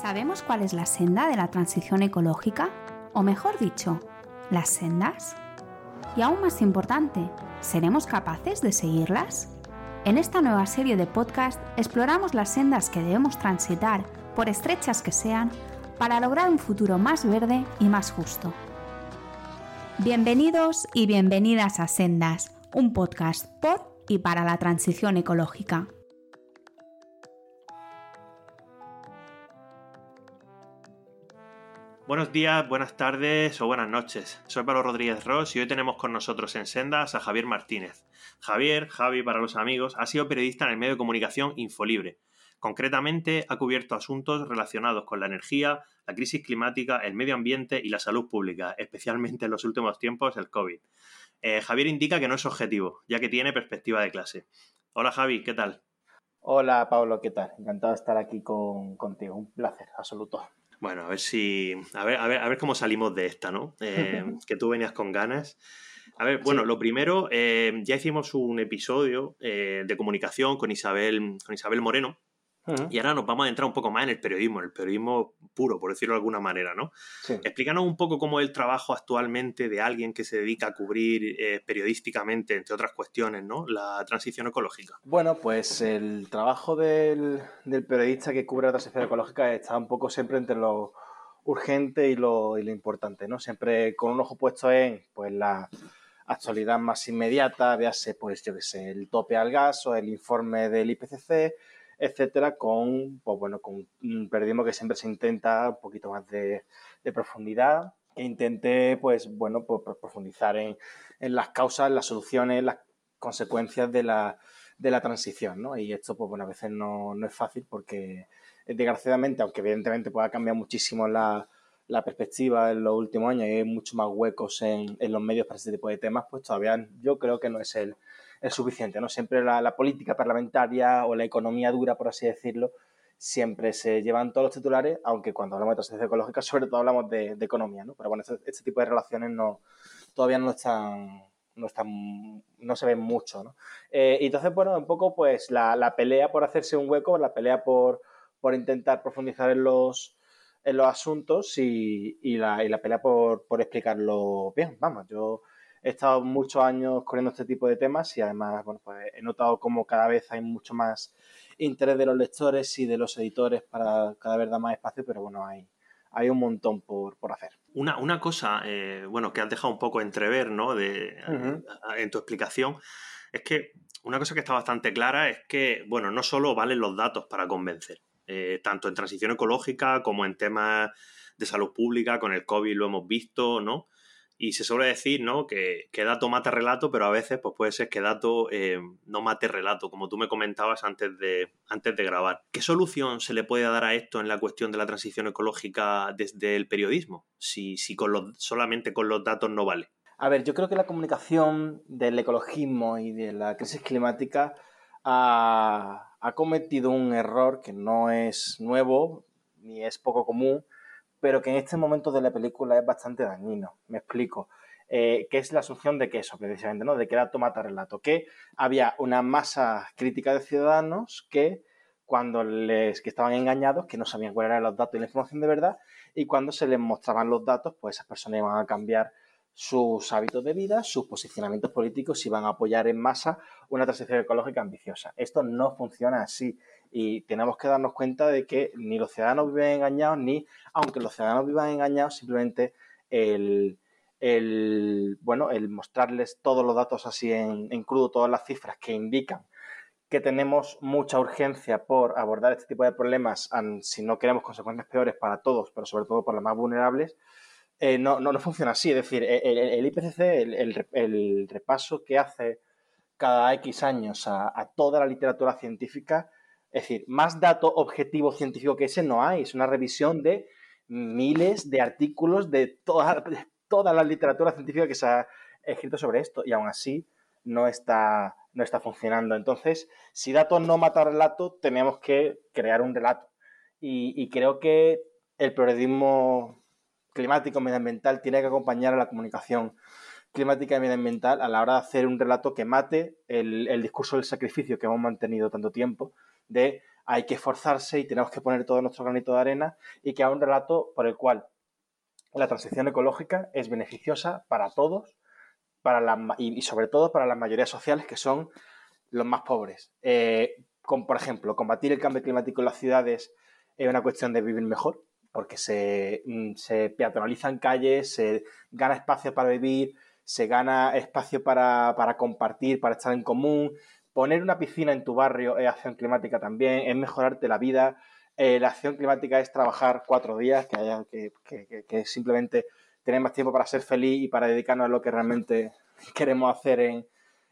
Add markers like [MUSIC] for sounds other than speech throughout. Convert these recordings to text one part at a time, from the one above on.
¿Sabemos cuál es la senda de la transición ecológica? O mejor dicho, las sendas. Y aún más importante, ¿seremos capaces de seguirlas? En esta nueva serie de podcast exploramos las sendas que debemos transitar, por estrechas que sean, para lograr un futuro más verde y más justo. Bienvenidos y bienvenidas a Sendas, un podcast por y para la transición ecológica. Buenos días, buenas tardes o buenas noches. Soy Pablo Rodríguez Ross y hoy tenemos con nosotros en Sendas a Javier Martínez. Javier, Javi para los amigos, ha sido periodista en el medio de comunicación Infolibre. Concretamente, ha cubierto asuntos relacionados con la energía, la crisis climática, el medio ambiente y la salud pública, especialmente en los últimos tiempos el COVID. Eh, Javier indica que no es objetivo, ya que tiene perspectiva de clase. Hola Javi, ¿qué tal? Hola Pablo, ¿qué tal? Encantado de estar aquí contigo. Un placer, absoluto. Bueno, a ver si. A ver, a ver, a ver cómo salimos de esta, ¿no? Eh, [LAUGHS] que tú venías con ganas. A ver, bueno, lo primero, eh, ya hicimos un episodio eh, de comunicación con Isabel, con Isabel Moreno, y ahora nos vamos a entrar un poco más en el periodismo, el periodismo puro, por decirlo de alguna manera, ¿no? Explícanos un poco cómo es el trabajo actualmente de alguien que se dedica a cubrir eh, periodísticamente, entre otras cuestiones, ¿no? La transición ecológica. Bueno, pues el trabajo del, periodista que cubre la transición ecológica está un poco siempre entre lo urgente y lo, y lo importante, ¿no? Siempre con un ojo puesto en pues la actualidad más inmediata, véase, pues yo qué sé, el tope al gas o el informe del IPCC, etcétera, con, pues bueno, con un periodismo que siempre se intenta un poquito más de, profundidad, que intente, pues bueno, pues, profundizar en, las causas, las soluciones, las consecuencias de la, de la transición, ¿no? Y esto, pues bueno, a veces no, es fácil porque, desgraciadamente, aunque evidentemente pueda cambiar muchísimo la, perspectiva en los últimos años y hay mucho más huecos en, en los medios para este tipo de temas, pues todavía yo creo que no es el, es suficiente. ¿no? Siempre la, política parlamentaria o la economía dura, por así decirlo, siempre se llevan todos los titulares, aunque cuando hablamos de transición ecológica, [LAUGHS] sobre todo hablamos de, economía, ¿no? Pero bueno, este, este, tipo de relaciones no, todavía no están, no están, no se ven mucho, ¿no? Eh, y entonces, bueno, un poco pues la, pelea por hacerse un hueco, la pelea por, por intentar profundizar en los, en los asuntos y, y, la, y la pelea por, por explicarlo bien. Vamos, yo he estado muchos años corriendo este tipo de temas y además, bueno, pues he notado como cada vez hay mucho más interés de los lectores y de los editores para cada vez dar más espacio, pero bueno, hay, hay un montón por, hacer. Una, una cosa, eh, bueno, que has dejado un poco entrever, ¿no? De, En tu explicación, es que una cosa que está bastante clara es que, bueno, no solo valen los datos para convencer, eh, tanto en transición ecológica como en temas de salud pública, con el COVID lo hemos visto, ¿no? Y se suele decir, ¿no? Que, dato mata relato, pero a veces pues puede ser que dato eh, no mate relato, como tú me comentabas antes de, antes de grabar. ¿Qué solución se le puede dar a esto en la cuestión de la transición ecológica desde el periodismo? Si, si con los, solamente con los datos no vale. A ver, yo creo que la comunicación del ecologismo y de la crisis climática ha, ha cometido un error que no es nuevo ni es poco común, pero que en este momento de la película es bastante dañino. Me explico. Eh, que es la asunción de que eso, precisamente, ¿no? De que era tomata relato. Que había una masa crítica de ciudadanos que cuando les que estaban engañados, que no sabían cuáles eran los datos y la información de verdad, y cuando se les mostraban los datos, pues esas personas iban a cambiar sus hábitos de vida, sus posicionamientos políticos y van a apoyar en masa una transición ecológica ambiciosa. Esto no funciona así y tenemos que darnos cuenta de que ni los ciudadanos viven engañados, ni, aunque los ciudadanos vivan engañados, simplemente el, bueno, el mostrarles todos los datos así en, crudo, todas las cifras que indican que tenemos mucha urgencia por abordar este tipo de problemas si no queremos consecuencias peores para todos, pero sobre todo para los más vulnerables, eh, no, no, funciona así. Es decir, el, IPCC, el, repaso que hace cada X años a, toda la literatura científica, es decir, más dato objetivo científico que ese no hay. Es una revisión de miles de artículos de toda, toda la literatura científica que se ha escrito sobre esto y aún así no está, no está funcionando. Entonces, si datos no mata relato, tenemos que crear un relato. y creo que el periodismo climático medioambiental tiene que acompañar a la comunicación climática y medioambiental a la hora de hacer un relato que mate el, discurso del sacrificio que hemos mantenido tanto tiempo de hay que esforzarse y tenemos que poner todo nuestro granito de arena y que hay un relato por el cual la transición ecológica es beneficiosa para todos para la, y, sobre todo para las mayorías sociales que son los más pobres. Eh, por ejemplo, combatir el cambio climático en las ciudades es una cuestión de vivir mejor, porque se, mm, se peatonalizan calles, se gana espacio para vivir, se gana espacio para, para, compartir, para estar en común. Poner una piscina en tu barrio es acción climática también, es mejorarte la vida. Eh, la acción climática es trabajar cuatro días, que, simplemente tener más tiempo para ser feliz y para dedicarnos a lo que realmente [LAUGHS] queremos hacer en,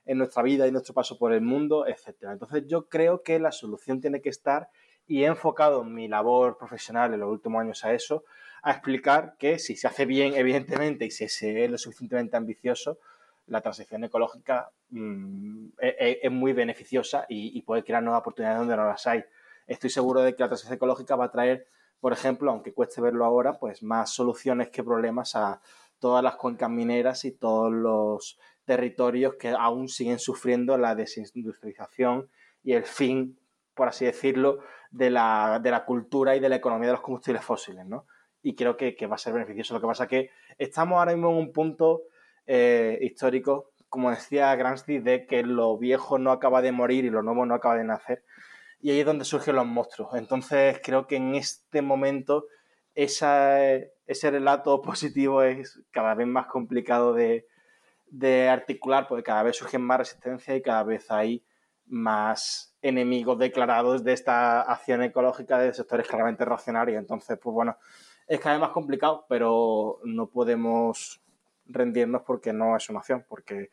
en nuestra vida y nuestro paso por el mundo, etc. Entonces yo creo que la solución tiene que estar y he enfocado mi labor profesional en los últimos años a eso, a explicar que si se hace bien, evidentemente, y si se es lo suficientemente ambicioso, la transición ecológica mm, e, e, es, muy beneficiosa y, puede crear nuevas oportunidades donde no las hay. Estoy seguro de que la transición ecológica va a traer, por ejemplo, aunque cueste verlo ahora, pues más soluciones que problemas a todas las cuencas mineras y todos los territorios que aún siguen sufriendo la desindustrialización y el fin, por así decirlo, de la, de la cultura y de la economía de los combustibles fósiles, ¿no? y creo que, va a ser beneficioso. Lo que pasa es que estamos ahora mismo en un punto eh, histórico, como decía Gramsci, de que lo viejo no acaba de morir y lo nuevo no acaba de nacer. Y ahí es donde surgen los monstruos. Entonces creo que en este momento ese relato [LAUGHS] positivo es cada vez más complicado de, articular, porque cada vez surgen más resistencias y cada vez hay más enemigos declarados de esta acción ecológica de sectores claramente reaccionarios. Entonces, pues bueno, es cada vez más complicado, pero no podemos rendirnos porque no es una opción, porque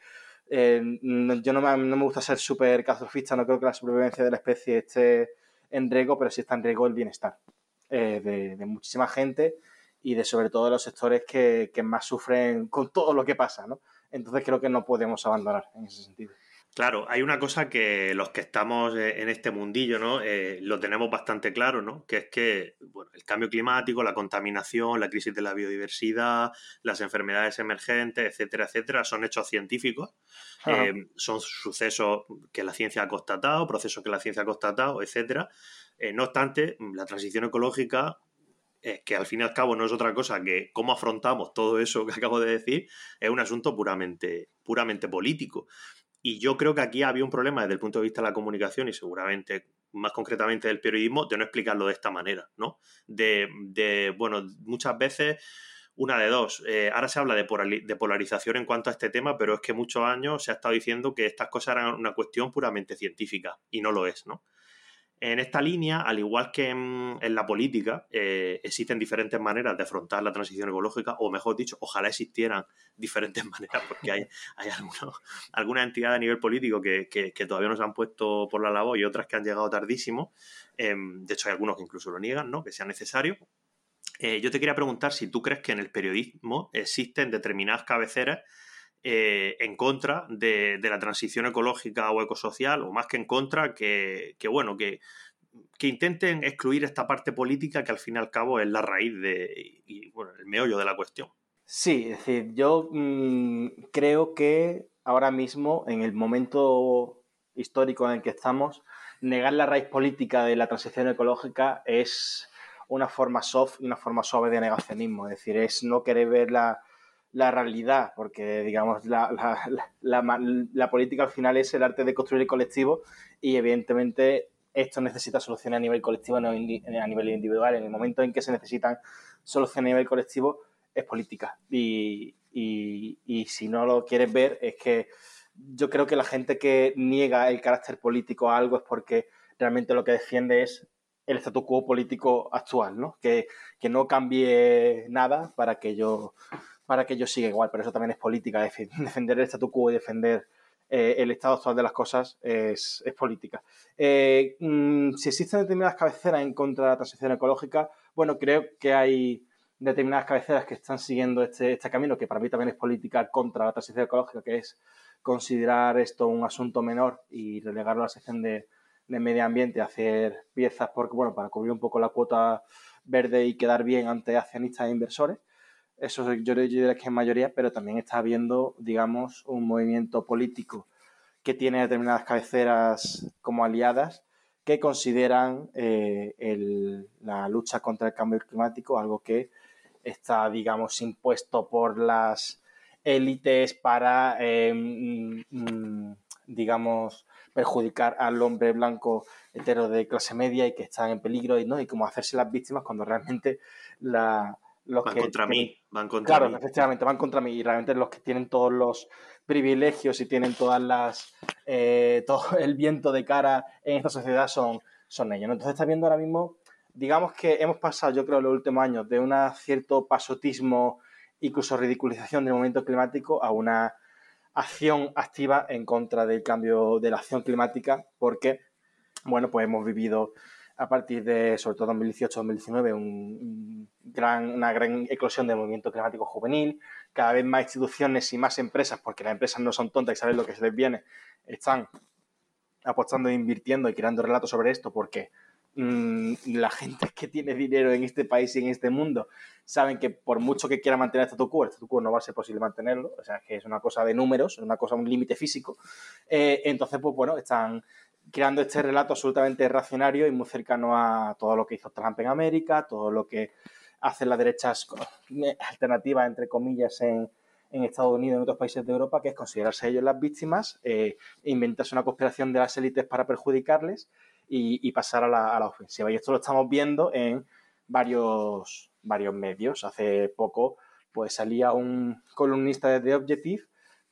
eh, yo no me, no me, gusta ser súper catastrofista, no creo que la supervivencia de la especie esté en riesgo, pero sí está en riesgo el bienestar eh, de, muchísima gente y de sobre todo de los sectores que, que más sufren con todo lo que pasa, ¿no? Entonces creo que no podemos abandonar en ese sentido. Claro, hay una cosa que los que estamos eh, en este mundillo, ¿no? Eh, lo tenemos bastante claro, ¿no? Que es que bueno, el cambio climático, la contaminación, la crisis de la biodiversidad, las enfermedades emergentes, etcétera, etcétera, son hechos científicos, eh, son sucesos que la ciencia ha constatado, procesos que la ciencia ha constatado, etcétera. no obstante, la transición ecológica que al fin y al cabo no es otra cosa que cómo afrontamos todo eso que acabo de decir, es un asunto puramente, puramente político. Y yo creo que aquí había un problema desde el punto de vista de la comunicación y seguramente más concretamente del periodismo, de no explicarlo de esta manera, ¿no? De, bueno, muchas veces una de dos. Eh, ahora se habla de, de, polarización en cuanto a este tema, pero es que muchos años se ha estado diciendo que estas cosas eran una cuestión puramente científica y no lo es, ¿no? En esta línea, al igual que en, la política, eh, existen diferentes maneras de afrontar la transición ecológica, o mejor dicho, ojalá existieran [LAUGHS] diferentes maneras, porque hay, hay algunas entidades a nivel político que, todavía no se han puesto por la labor y otras que han llegado tardísimo. Em, de hecho, hay algunos que incluso lo niegan, ¿no? Que sea necesario. Eh, yo te quería preguntar si tú crees que en el periodismo existen determinadas cabeceras eh, en contra de, la transición ecológica o ecosocial, o más que en contra, que, bueno, que, que, intenten excluir esta parte política que al fin y al cabo es la raíz de, y, bueno, el meollo de la cuestión. Sí, es decir, yo mm, creo que ahora mismo, en el momento histórico en el que estamos, negar la raíz política de la transición ecológica es una forma soft y una forma suave de negacionismo. Es decir, es no querer ver la, la realidad, porque digamos la, la, política al final es el arte de construir el colectivo y evidentemente esto necesita soluciones a nivel colectivo, no a nivel individual. En el momento en que se necesitan soluciones a nivel colectivo es política. Y, y, si no lo quieres ver es que yo creo que la gente que niega el carácter político a algo es porque realmente lo que defiende es el statu quo político actual, ¿no? Que, que no cambie nada para que yo para que yo siga igual, pero eso también es política, [LAUGHS] defender el statu quo y defender eh, el estado actual de las cosas es, política. Eh, mm, si existen determinadas cabeceras en contra de la transición ecológica, bueno, creo que hay determinadas cabeceras que están siguiendo este, este camino, que para mí también es política contra la transición ecológica, que es considerar esto un asunto menor y relegarlo a la sección de, de medio ambiente, hacer piezas porque, bueno, para cubrir un poco la cuota verde y quedar bien ante accionistas e inversores. Eso yo diría que es mayoría, pero también está habiendo, digamos, un movimiento político que tiene determinadas cabeceras como aliadas que consideran eh, la lucha contra el cambio climático algo que está, digamos, impuesto por las élites para, eh, mm, mm, digamos, perjudicar al hombre blanco hetero de clase media y que están en peligro y no y como hacerse las víctimas cuando realmente la, los van contra mí, van contra claro, efectivamente, van contra mí y realmente los que tienen todos los privilegios y tienen todas las eh, todo [LAUGHS] el viento de cara en esta sociedad son, son ellos. Entonces está viendo ahora mismo, digamos que hemos pasado, yo creo, los últimos años de un cierto pasotismo, incluso ridiculización del movimiento climático a una acción activa en contra del cambio de la acción climática, porque, bueno, pues hemos vivido a partir de, sobre todo 2018-2019, un, gran, una gran eclosión del movimiento climático juvenil, cada vez más instituciones y más empresas, porque las empresas no son tontas y saben lo que se les viene, están apostando e invirtiendo y creando relatos sobre esto, porque mm, la gente que tiene dinero en este país y en este mundo saben que por mucho que quiera mantener statu quo, el statu quo no va a ser posible mantenerlo, o sea, que es una cosa de números, es una cosa, un límite físico. Eh, entonces, pues bueno, están creando este relato absolutamente racionario y muy cercano a todo lo que hizo Trump en América, todo lo que hacen las derechas alternativas, entre comillas, en, Estados Unidos y en otros países de Europa, que es considerarse ellos las víctimas, eh, inventarse una conspiración de las élites para perjudicarles y, pasar a la, ofensiva. Y esto lo estamos viendo en varios, varios medios. Hace poco pues salía un columnista de The Objective,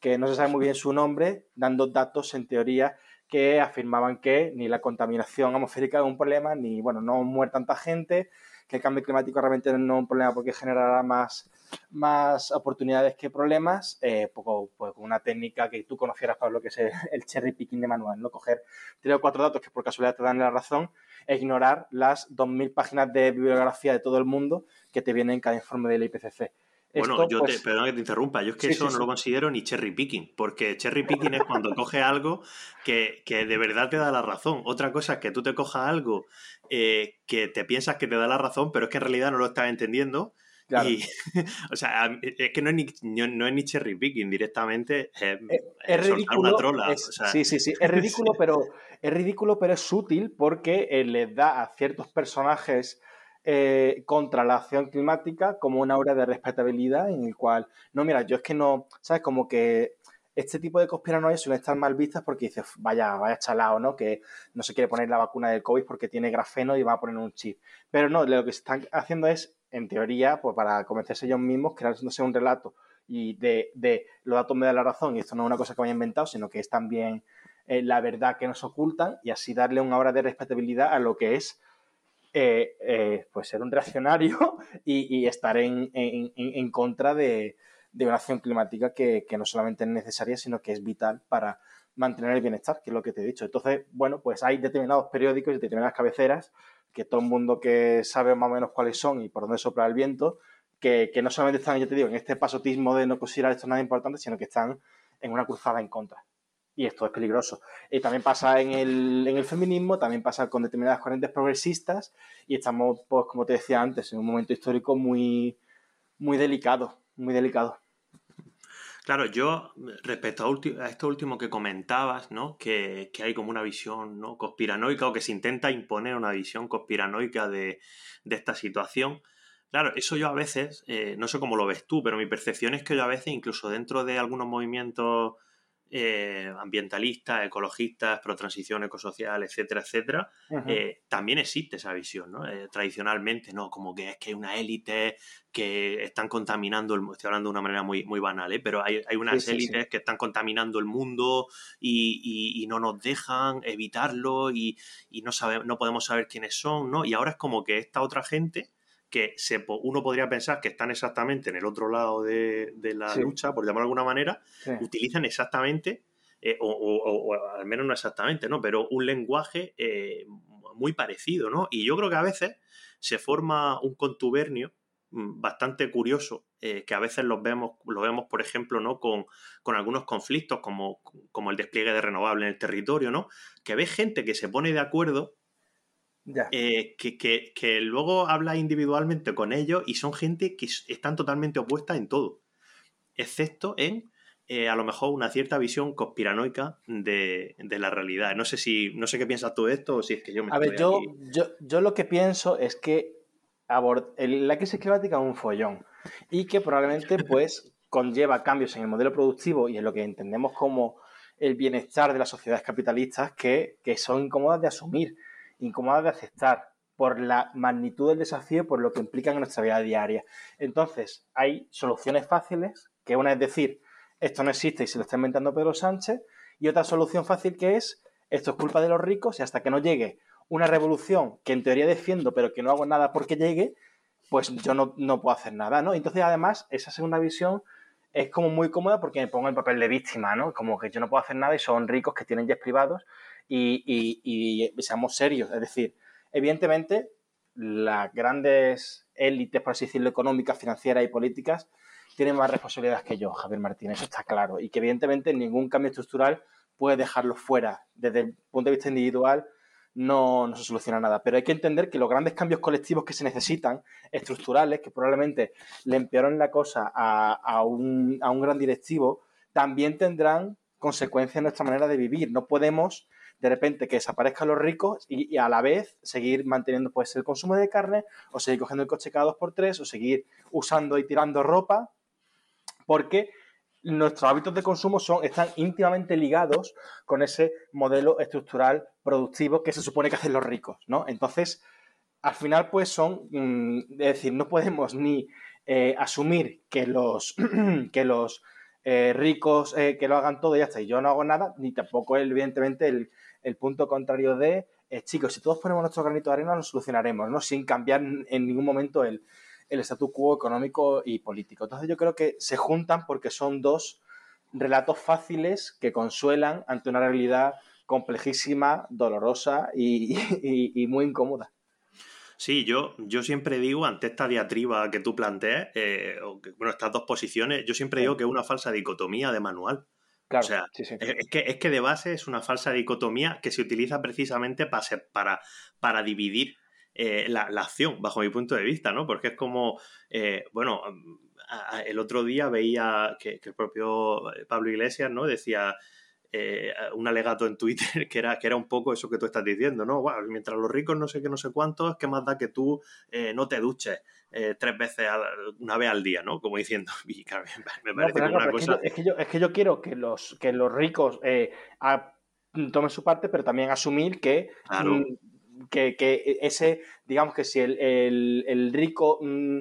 que no se sabe muy bien su nombre, dando datos en teoría que afirmaban que ni la contaminación atmosférica es un problema, ni, bueno, no muere tanta gente, que el cambio climático realmente no es un problema porque generará más, más oportunidades que problemas, eh, poco, pues, una técnica que tú conocieras, para lo que es el, cherry picking de manual, ¿no? Coger tres o cuatro datos que por casualidad te dan la razón e ignorar las 2.000 páginas de bibliografía de todo el mundo que te vienen en cada informe del IPCC. Bueno, yo te, pues perdón que te interrumpa, yo es que eso no lo considero ni cherry picking, porque cherry picking es cuando coge algo que, de verdad te da la razón. Otra cosa es que tú te cojas algo eh, que te piensas que te da la razón, pero es que en realidad no lo estás entendiendo. Y, [LAUGHS] o sea, es que no es, ni, no, es ni cherry picking directamente, es, es, ridículo. Una trola, sí, sí, sí, es [LAUGHS] ridículo, pero es ridículo, pero es útil porque eh, les da a ciertos personajes eh, contra la acción climática como una obra de respetabilidad en el cual, no, mira, yo es que no, ¿sabes? Como que este tipo de conspiranoias suelen estar mal vistas porque dices, vaya, vaya chalao, ¿no? Que no se quiere poner la vacuna del COVID porque tiene grafeno y va a poner un chip. Pero no, lo que se están haciendo es, en teoría, pues para convencerse ellos mismos, creándose un relato y de, de los datos me dan la razón y esto no es una cosa que me haya inventado, sino que es también eh, la verdad que nos ocultan y así darle una obra de respetabilidad a lo que es eh, eh, pues ser un reaccionario [LAUGHS] y, estar en, contra de, una acción climática que, no solamente es necesaria, sino que es vital para mantener el bienestar, que es lo que te he dicho. Entonces, bueno, pues hay determinados periódicos y determinadas cabeceras que todo el mundo que sabe más o menos cuáles son y por dónde sopla el viento, que, no solamente están, yo te digo, en este pasotismo de no considerar esto nada importante, sino que están en una cruzada en contra y esto es peligroso. Y también pasa en el, en el, feminismo, también pasa con determinadas corrientes progresistas y estamos, pues, como te decía antes, en un momento histórico muy, muy delicado, muy delicado. Claro, yo respecto a, esto último que comentabas, ¿no? Que, hay como una visión ¿no? conspiranoica o que se intenta imponer una visión conspiranoica de, esta situación. Claro, eso yo a veces, eh, no sé cómo lo ves tú, pero mi percepción es que yo a veces, incluso dentro de algunos movimientos eh, ambientalistas, ecologistas, pro transición ecosocial, etcétera, etcétera, eh, también existe esa visión, ¿no? Eh, tradicionalmente, ¿no? Como que es que hay una élite que están contaminando, el, estoy hablando de una manera muy, muy banal, pero hay, unas élites que están contaminando el mundo y, no nos dejan evitarlo y, no, no podemos saber quiénes son, ¿no? Y ahora es como que esta otra gente que se, uno podría pensar que están exactamente en el otro lado de, la lucha, por llamarlo de alguna manera, utilizan exactamente, eh, o, al menos no exactamente, ¿no? Pero un lenguaje eh, muy parecido, ¿no? Y yo creo que a veces se forma un contubernio mm, bastante curioso, eh, que a veces los vemos, lo vemos, por ejemplo, ¿no? Con, con, algunos conflictos, como, como el despliegue de renovables en el territorio, ¿no? Que ve gente que se pone de acuerdo eh, que, luego habla individualmente con ellos y son gente que están totalmente opuestas en todo, excepto en eh, a lo mejor una cierta visión conspiranoica de, la realidad. No sé si, no sé qué piensas tú de esto o si es que yo me A ver, yo, yo, yo, lo que pienso es que la crisis climática es un follón y que probablemente [LAUGHS] pues conlleva cambios en el modelo productivo y en lo que entendemos como el bienestar de las sociedades capitalistas que, que son incómodas de asumir, incómodas de aceptar por la magnitud del desafío, por lo que implican en nuestra vida diaria. Entonces, hay soluciones fáciles, que una es decir, esto no existe y se lo está inventando Pedro Sánchez, y otra solución fácil que es, esto es culpa de los ricos y hasta que no llegue una revolución que en teoría defiendo, pero que no hago nada porque llegue, pues yo no, puedo hacer nada, ¿no? Entonces, además, esa segunda visión es como muy cómoda porque me pongo el papel de víctima, ¿no? Como que yo no puedo hacer nada y son ricos que tienen jets privados y, seamos serios. Es decir, evidentemente, las grandes élites, por así decirlo, económicas, financieras y políticas, tiene más responsabilidades que yo, Javier Martínez, eso está claro. Y que evidentemente ningún cambio estructural puede dejarlo fuera. Desde el punto de vista individual no, se soluciona nada. Pero hay que entender que los grandes cambios colectivos que se necesitan, estructurales, que probablemente le empeoren la cosa a, un, a un gran directivo, también tendrán consecuencias en nuestra manera de vivir. No podemos de repente que desaparezcan los ricos y, a la vez seguir manteniendo pues, el consumo de carne o seguir cogiendo el coche cada dos por tres o seguir usando y tirando ropa porque nuestros hábitos de consumo son, están íntimamente ligados con ese modelo estructural productivo que se supone que hacen los ricos, ¿no? Entonces, al final, pues son, mm, es decir, no podemos ni eh, asumir que los, [CLEARS THROAT] que los eh, ricos eh, que lo hagan todo y ya está, y yo no hago nada, ni tampoco, evidentemente, el, el punto contrario de, chicos, si todos ponemos nuestro granito de arena, lo solucionaremos, ¿no? Sin cambiar en ningún momento el, el statu quo económico y político. Entonces yo creo que se juntan porque son dos relatos fáciles que consuelan ante una realidad complejísima, dolorosa y, [LAUGHS] muy incómoda. Sí, yo, yo siempre digo, ante esta diatriba que tú planteas, eh, bueno, estas dos posiciones, yo siempre digo que es una falsa dicotomía de manual. Claro, o sea, Es, que, es que de base es una falsa dicotomía que se utiliza precisamente para, para, para dividir eh, la, acción, bajo mi punto de vista, ¿no? Porque es como, eh, bueno, el otro día veía que, el propio eh, Pablo Iglesias, ¿no? Decía un alegato en Twitter [LAUGHS] que era, que era un poco eso que tú estás diciendo, ¿no? mientras los ricos no sé qué, no sé cuánto, es que más da que tú no te duches tres veces, una vez al día, ¿no? Como diciendo, [LAUGHS] y claro, me parece como una cosa... Es que, yo, es que, yo, quiero que los, que los ricos tomen su parte, pero también asumir que... Mm, que, ese, digamos que si el, rico, mm,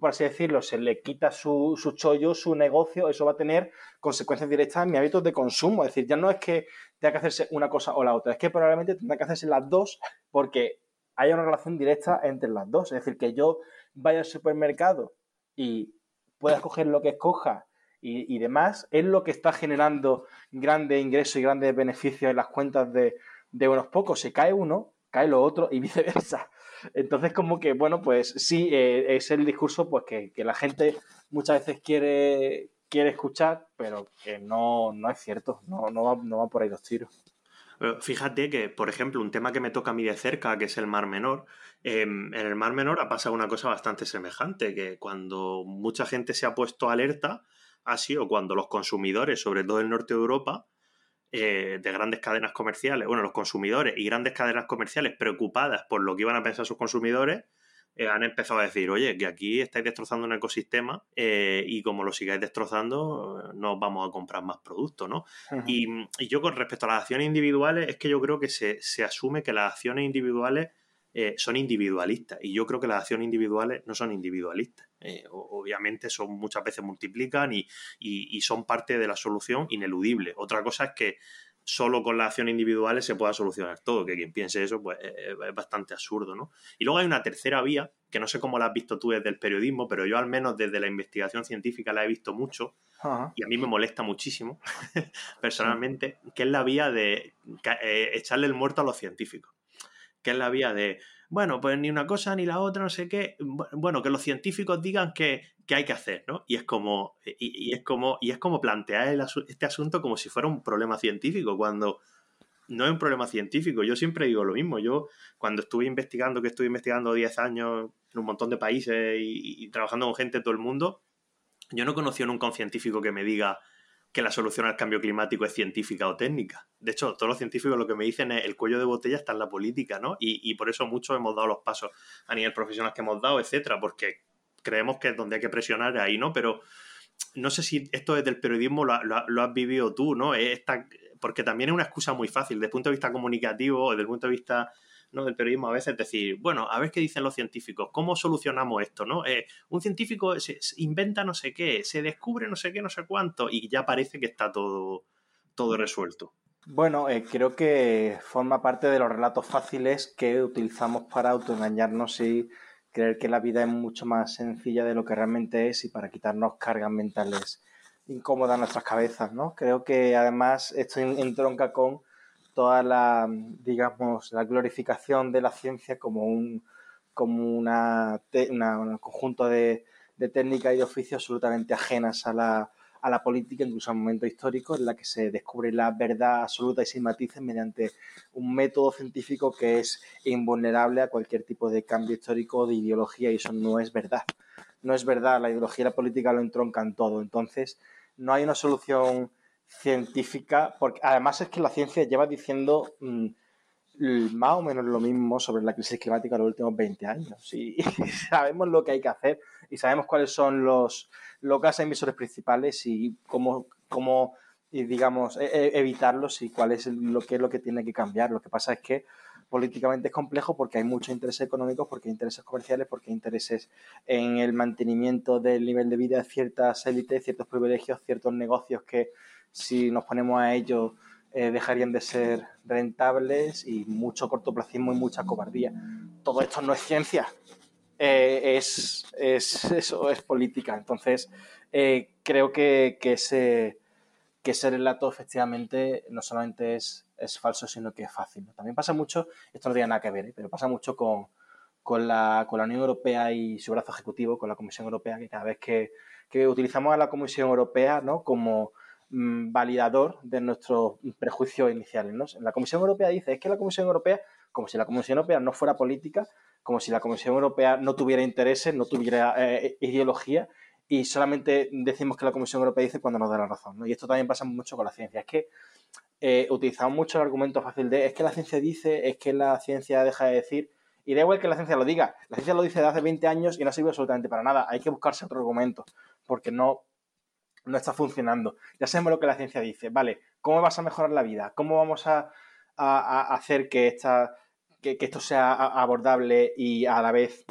por así decirlo, se le quita su, su, chollo, su negocio, eso va a tener consecuencias directas en mi hábitos de consumo. Es decir, ya no es que tenga que hacerse una cosa o la otra, es que probablemente tendrá que hacerse las dos porque hay una relación directa entre las dos. Es decir, que yo vaya al supermercado y pueda escoger lo que escoja y, demás, es lo que está generando grandes ingresos y grandes beneficios en las cuentas de, de unos pocos. Se cae uno, cae lo otro y [LAUGHS] viceversa. Entonces, como que, bueno, pues sí, eh, es el discurso pues que, la gente muchas veces quiere, quiere escuchar, pero que no, no es cierto, no, no, va, no va por ahí los tiros. Fíjate que, por ejemplo, un tema que me toca a mí de cerca, que es el Mar Menor, en el Mar Menor ha pasado una cosa bastante semejante, que cuando mucha gente se ha puesto alerta, ha sido cuando los consumidores, sobre todo en norte de Europa, eh, de grandes cadenas comerciales, bueno, los consumidores y grandes cadenas comerciales preocupadas por lo que iban a pensar sus consumidores, eh, han empezado a decir, oye, que aquí estáis destrozando un ecosistema eh, y como lo sigáis destrozando, no vamos a comprar más productos, ¿no? y, yo con respecto a las acciones individuales, es que yo creo que se, se asume que las acciones individuales son individualistas y yo creo que las acciones individuales no son individualistas. Eh, obviamente son muchas veces multiplican y, son parte de la solución ineludible. Otra cosa es que solo con las acciones individuales se pueda solucionar todo, que quien piense eso pues es, bastante absurdo, ¿no? Y luego hay una tercera vía, que no sé cómo la has visto tú desde el periodismo, pero yo al menos desde la investigación científica la he visto mucho y a mí me molesta muchísimo [LAUGHS] personalmente, que es la vía de eh, echarle el muerto a los científicos, que es la vía de bueno, pues ni una cosa ni la otra, no sé qué. Bueno, que los científicos digan que, hay que hacer, ¿no? Y es como, y, es como, y es como plantear este asunto como si fuera un problema científico, cuando no es un problema científico. Yo siempre digo lo mismo. Yo, cuando estuve investigando, que estuve investigando 10 años en un montón de países y, trabajando con gente de todo el mundo, yo no he conocido nunca a un científico que me diga, que la solución al cambio climático es científica o técnica. De hecho, todos los científicos lo que me dicen es el cuello de botella está en la política, ¿no? Y, por eso muchos hemos dado los pasos a nivel profesional que hemos dado, etcétera, porque creemos que es donde hay que presionar ahí, ¿no? Pero no sé si esto desde el periodismo lo, lo has vivido tú, ¿no? Porque también es una excusa muy fácil, desde el punto de vista comunicativo o desde el punto de vista ¿no? del periodismo a veces decir, bueno, a ver qué dicen los científicos, ¿cómo solucionamos esto? ¿no? Eh, un científico se, inventa no sé qué, se descubre no sé qué, no sé cuánto, y ya parece que está todo, todo resuelto. Bueno, eh, creo que forma parte de los relatos fáciles que utilizamos para autoengañarnos y creer que la vida es mucho más sencilla de lo que realmente es y para quitarnos cargas mentales incómodas en nuestras cabezas, ¿no? Creo que además esto entronca con toda la, digamos, la glorificación de la ciencia como un, como una, un conjunto de, técnicas y de oficios absolutamente ajenas a la, a la política, incluso a un momento histórico en la que se descubre la verdad absoluta y sin matices mediante un método científico que es invulnerable a cualquier tipo de cambio histórico de ideología y eso no es verdad. No es verdad, la ideología y la política lo entroncan todo. Entonces, no hay una solución científica, porque además es que la ciencia lleva diciendo mm, más o menos lo mismo sobre la crisis climática en los últimos 20 años. Y, [LAUGHS] sabemos lo que hay que hacer y sabemos cuáles son los, los gases emisores principales y cómo, cómo digamos, e, e, evitarlos y cuál es lo que es lo que tiene que cambiar. Lo que pasa es que políticamente es complejo porque hay muchos intereses económicos, porque hay intereses comerciales, porque hay intereses en el mantenimiento del nivel de vida de ciertas élites, ciertos privilegios, ciertos negocios que si nos ponemos a ello, eh, dejarían de ser rentables y mucho cortoplacismo y mucha cobardía. Todo esto no es ciencia, eh, es, eso es política. Entonces, eh, creo que, ese, que ese relato efectivamente no solamente es, es falso, sino que es fácil. También pasa mucho, esto no tiene nada que ver, pero pasa mucho con, con, la, con la Unión Europea y su brazo ejecutivo, con la Comisión Europea, que cada vez que, que utilizamos a la Comisión Europea ¿no? como validador de nuestros prejuicios iniciales. ¿no? La Comisión Europea dice, es que la Comisión Europea, como si la Comisión Europea no fuera política, como si la Comisión Europea no tuviera intereses, no tuviera eh, ideología, y solamente decimos que la Comisión Europea dice cuando nos da la razón. ¿no? Y esto también pasa mucho con la ciencia. Es que eh, utilizamos mucho el argumento fácil de es que la ciencia dice, es que la ciencia deja de decir, y da igual que la ciencia lo diga. La ciencia lo dice de hace 20 años y no sirve absolutamente para nada. Hay que buscarse otro argumento, porque no, no está funcionando. Ya sabemos lo que la ciencia dice. Vale, ¿cómo vas a mejorar la vida? ¿Cómo vamos a, hacer que, esta, que, esto sea abordable y a la vez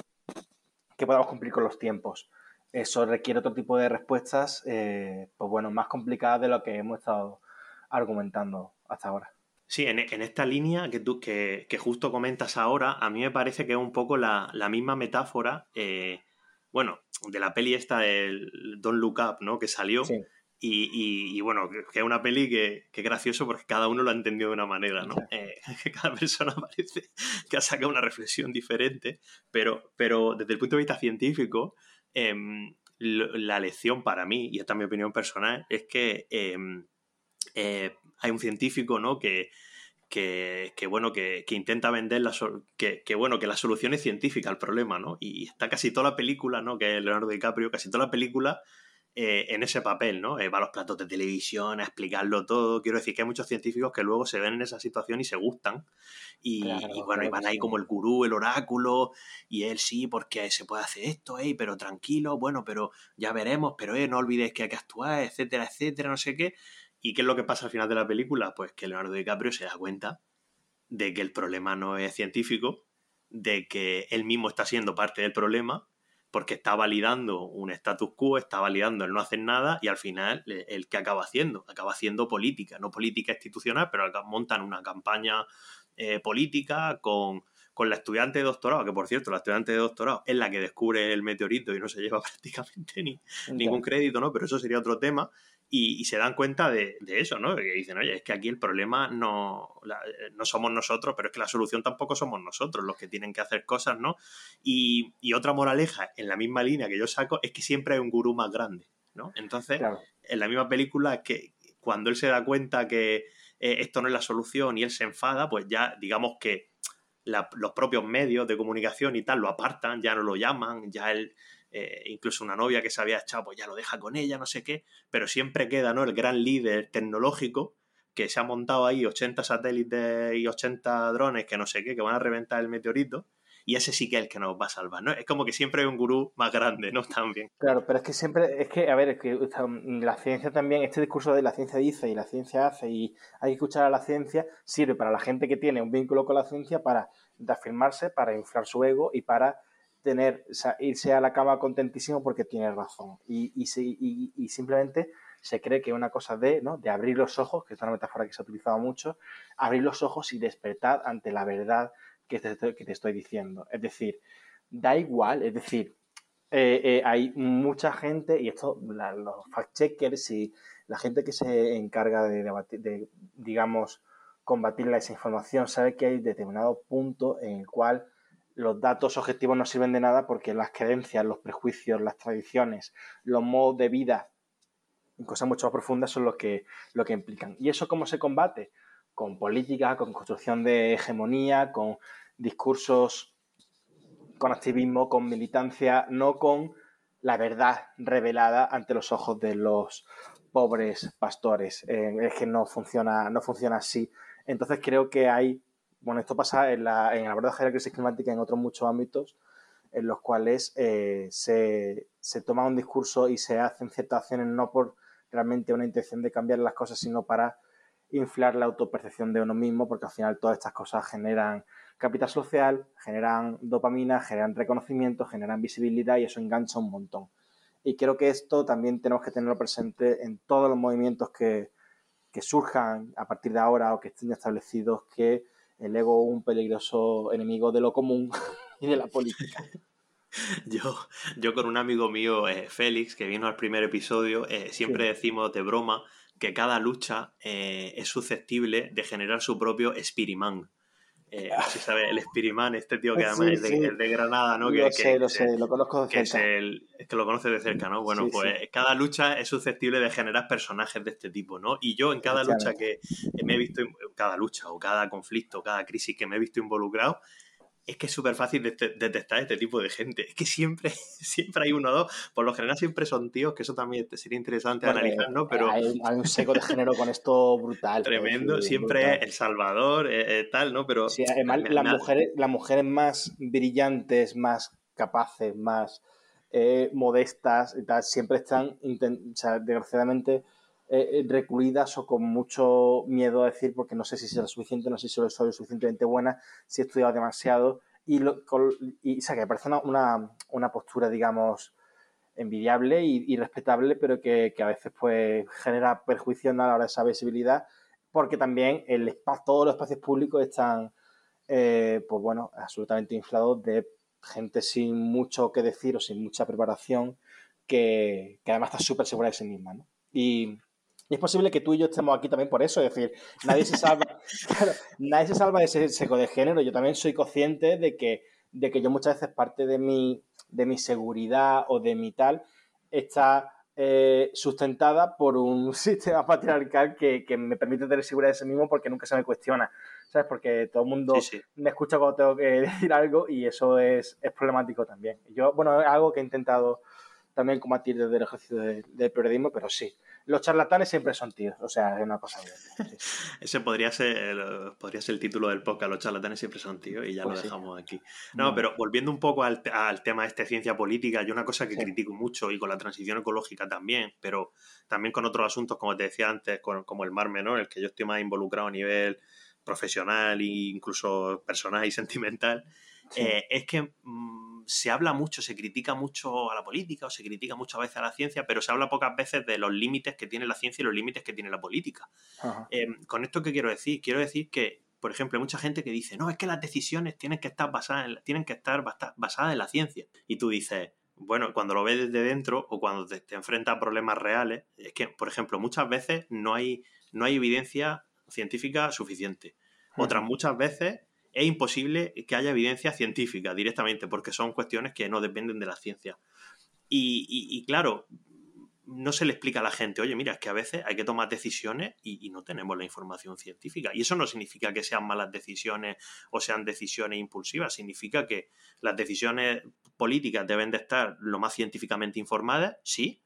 que podamos cumplir con los tiempos? Eso requiere otro tipo de respuestas, eh, pues bueno, más complicadas de lo que hemos estado argumentando hasta ahora. Sí, en, esta línea que, tú, que, justo comentas ahora, a mí me parece que es un poco la, misma metáfora eh, bueno, de la peli esta del Don't Look Up, ¿no? Que salió. Y, bueno, que es una peli que, es gracioso porque cada uno lo ha entendido de una manera, ¿no? Eh, [LAUGHS] que cada persona [LAUGHS] parece que ha sacado una reflexión diferente, pero, pero desde el punto de vista científico, em, la lección para mí, y esta es mi opinión personal, es que em, eh, hay un científico, ¿no? Que, que, bueno, que, intenta vender la que, que, bueno, que la solución es científica al problema, ¿no? Y está casi toda la película, ¿no? Que es Leonardo DiCaprio, casi toda la película eh, en ese papel, ¿no? Eh, va a los platos de televisión a explicarlo todo. Quiero decir que hay muchos científicos que luego se ven en esa situación y se gustan. Y, bueno, y van ahí como el gurú, el oráculo, y él sí, porque se puede hacer esto, eh, pero tranquilo, bueno, pero ya veremos, pero eh, no olvides que hay que actuar, etcétera, etcétera, no sé qué. ¿Y qué es lo que pasa al final de la película? Pues que Leonardo DiCaprio se da cuenta de que el problema no es científico, de que él mismo está siendo parte del problema, porque está validando un status quo, está validando el no hacer nada y al final el que acaba haciendo, acaba haciendo política, no política institucional, pero montan una campaña eh, política con, con la estudiante de doctorado, que por cierto, la estudiante de doctorado es la que descubre el meteorito y no se lleva [LAUGHS] prácticamente ni, ningún crédito, ¿no? Pero eso sería otro tema y, se dan cuenta de, eso, ¿no? Que dicen, oye, es que aquí el problema no, no somos nosotros, pero es que la solución tampoco somos nosotros los que tienen que hacer cosas, ¿no? Y, otra moraleja, en la misma línea que yo saco, es que siempre hay un gurú más grande, ¿no? Entonces, en la misma película, que cuando él se da cuenta que eh, esto no es la solución y él se enfada, pues ya digamos que los propios medios de comunicación y tal lo apartan, ya no lo llaman, ya él eh, incluso una novia que se había echado, pues ya lo deja con ella, no sé qué, pero siempre queda, ¿no? El gran líder tecnológico que se ha montado ahí 80 satélites y 80 drones que no sé qué, que van a reventar el meteorito, y ese sí que es el que nos va a salvar, ¿no? Es como que siempre hay un gurú más grande, ¿no? [LAUGHS] También. Claro, pero es que siempre, es que, a ver, es que la ciencia también, este discurso de la ciencia dice y la ciencia hace y hay que escuchar a la ciencia, sirve para la gente que tiene un vínculo con la ciencia para afirmarse, para inflar su ego y para tener, irse a la cama contentísimo porque tiene razón. Y, y, simplemente se cree que una cosa de, ¿no? de abrir los ojos, que es una metáfora que se ha utilizado mucho, abrir los ojos y despertar ante la verdad que te, que te estoy diciendo. Es decir, da igual, es decir, eh, eh, hay mucha gente, y esto, los fact-checkers y la gente que se encarga de, de, digamos, combatir la desinformación, sabe que hay determinado punto en el cual los datos objetivos no sirven de nada porque las creencias, los prejuicios, las tradiciones, los modos de vida cosas mucho más profundas son los que, lo que implican. ¿Y eso cómo se combate? con política, con construcción de hegemonía, con discursos, con activismo, con militancia, no con la verdad revelada ante los ojos de los pobres pastores. Eh, es que no funciona, no funciona así. Entonces creo que hay, bueno, esto pasa en la, en abordaje de la crisis climática en otros muchos ámbitos, en los cuales eh, se, se toma un discurso y se hacen ciertas acciones no por realmente una intención de cambiar las cosas, sino para inflar la autopercepción de uno mismo, porque al final todas estas cosas generan capital social, generan dopamina, generan reconocimiento, generan visibilidad y eso engancha un montón. Y creo que esto también tenemos que tenerlo presente en todos los movimientos que, que surjan a partir de ahora o que estén establecidos, que el ego un peligroso enemigo de lo común [LAUGHS] y de la política. [LAUGHS] Yo, yo con un amigo mío, eh, Félix, que vino al primer episodio, eh, siempre decimos de broma que cada lucha eh, es susceptible de generar su propio Spiriman. Eh, si sabes, el Spiriman, este tío que además es, de, Granada, ¿no? Lo que, sé, lo sé, lo conozco de que cerca. Es el, que lo conoces de cerca, ¿no? Bueno, pues cada lucha es susceptible de generar personajes de este tipo, ¿no? Y yo en cada lucha que me he visto, cada lucha o cada conflicto, cada crisis que me he visto involucrado, es que es súper fácil detectar este tipo de gente. Es que siempre, [LAUGHS] siempre hay uno o dos. Por lo general siempre son tíos, que eso también sería interesante analizar, ¿no? Pero... Hay, un seco de género con esto brutal. Tremendo, siempre El Salvador, eh, eh, tal, ¿no? Pero... Sí, además las, mujeres, las mujeres más brillantes, más capaces, más eh, modestas y tal, siempre están, o sea, desgraciadamente eh, eh, recluidas o con mucho miedo a decir porque no sé si será suficiente, no sé si soy suficientemente buena, si he estudiado demasiado. Y, lo, y o sea, que me parece una, una, postura, digamos, envidiable y, respetable, pero que, que, a veces pues genera perjuicio a la hora de esa visibilidad, porque también el todos los espacios públicos están, eh, pues bueno, absolutamente inflados de gente sin mucho que decir o sin mucha preparación, que, que además está súper segura de sí misma. Y, y es posible que tú y yo estemos aquí también por eso, es decir, nadie se salva, [LAUGHS] nadie se salva de ese seco de género. Yo también soy consciente de que, de que yo muchas veces parte de mi, de mi seguridad o de mi tal está eh, sustentada por un [LAUGHS] sistema patriarcal que, que, me permite tener seguridad de sí mismo porque nunca se me cuestiona. ¿Sabes? Porque todo el mundo me escucha cuando tengo que [LAUGHS] decir algo y eso es, es problemático también. Yo, bueno, es algo que he intentado también combatir desde el ejercicio del periodismo, pero sí, los charlatanes siempre son tíos, o sea, es una cosa. [LAUGHS] Ese podría ser, podría ser el título del podcast, los charlatanes siempre son tíos, y ya lo pues dejamos aquí. No, pero volviendo un poco al, tema de este ciencia política, hay una cosa que critico mucho, y con la transición ecológica también, pero también con otros asuntos, como te decía antes, como el mar menor, el que yo estoy más involucrado a nivel profesional e incluso personal y [LAUGHS] sentimental, eh, es que mm, se habla mucho, se critica mucho a la política o se critica mucho a veces a la ciencia, pero se habla pocas veces de los límites que tiene la ciencia y los límites que tiene la política. Em, con esto, ¿qué quiero decir? Quiero decir que, por ejemplo, hay mucha gente que dice, no, es que las decisiones tienen que estar basadas en, tienen que estar basadas en la ciencia. Y tú dices, bueno, cuando lo ves desde dentro o cuando te, enfrentas a problemas reales, es que, por ejemplo, muchas veces no hay, no hay evidencia científica suficiente. Otras muchas veces es imposible que haya evidencia científica directamente, porque son cuestiones que no dependen de la ciencia. Y, claro, no se le explica a la gente, oye, mira, es que a veces hay que tomar decisiones y, no tenemos la información científica. Y eso no significa que sean malas decisiones o sean decisiones impulsivas, significa que las decisiones políticas deben de estar lo más científicamente informadas, sí,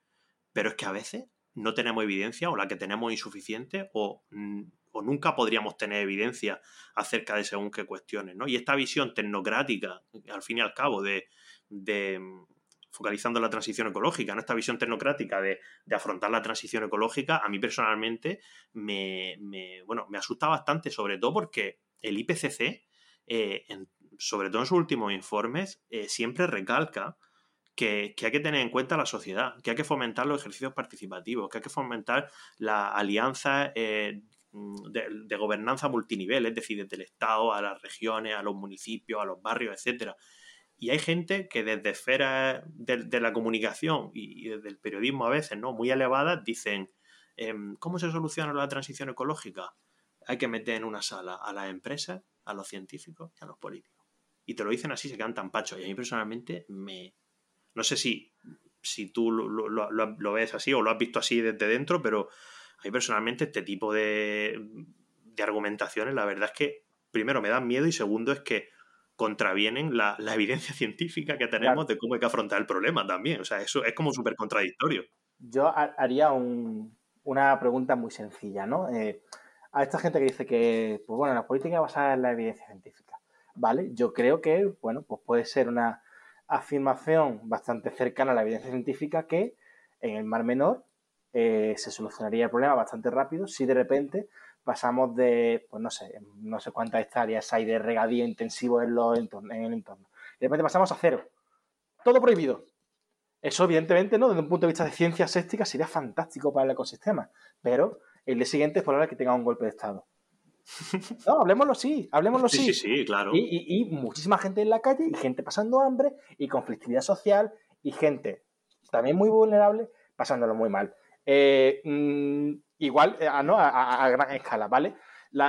pero es que a veces no tenemos evidencia o la que tenemos insuficiente o, mm, o nunca podríamos tener evidencia acerca de según qué cuestiones, ¿no? Y esta visión tecnocrática, al fin y al cabo, de, de focalizando la transición ecológica, ¿no? esta visión tecnocrática de, afrontar la transición ecológica, a mí personalmente me, bueno, me asusta bastante, sobre todo porque el IPCC, eh, sobre todo en sus últimos informes, eh, siempre recalca que, hay que tener en cuenta la sociedad, que hay que fomentar los ejercicios participativos, que hay que fomentar la alianza eh, de, de, gobernanza multinivel, es decir, desde el Estado a las regiones, a los municipios, a los barrios, etcétera. Y hay gente que desde esferas de, la comunicación y, desde el periodismo a veces, ¿no? Muy elevadas, dicen, em, ¿cómo se soluciona la transición ecológica? Hay que meter en una sala a las empresas, a los científicos y a los políticos. Y te lo dicen así, se quedan tan pachos. Y a mí personalmente me... No sé si, si tú lo, ves así o lo has visto así desde dentro, pero a mí personalmente este tipo de, de argumentaciones, la verdad es que, primero, me dan miedo y segundo es que contravienen la, evidencia [LAUGHS] científica que tenemos de cómo hay que afrontar el problema también. O sea, eso es como súper contradictorio. Yo haría una pregunta muy sencilla, ¿no? Eh, a esta gente que dice que, pues bueno, la política basada en la evidencia científica, ¿vale? Yo creo que, bueno, pues puede ser una afirmación bastante cercana a la evidencia científica que en el Mar Menor eh, se solucionaría el problema bastante rápido si de repente pasamos de, pues no sé, no sé cuántas hectáreas hay de regadío intensivo en, los en el entorno. Y de repente pasamos a cero. Todo prohibido. Eso, evidentemente, ¿no? Desde un punto de vista de ciencias sépticas sería fantástico para el ecosistema. Pero el día siguiente es probable que tenga un golpe de Estado. [LAUGHS] No, hablemoslo sí, hablemoslo sí. Sí, sí, claro. Y, muchísima gente en la calle, y gente pasando hambre, y conflictividad social, y gente también muy vulnerable pasándolo muy mal. Eh, mm, igual, eh, ¿no? A, gran escala, ¿vale?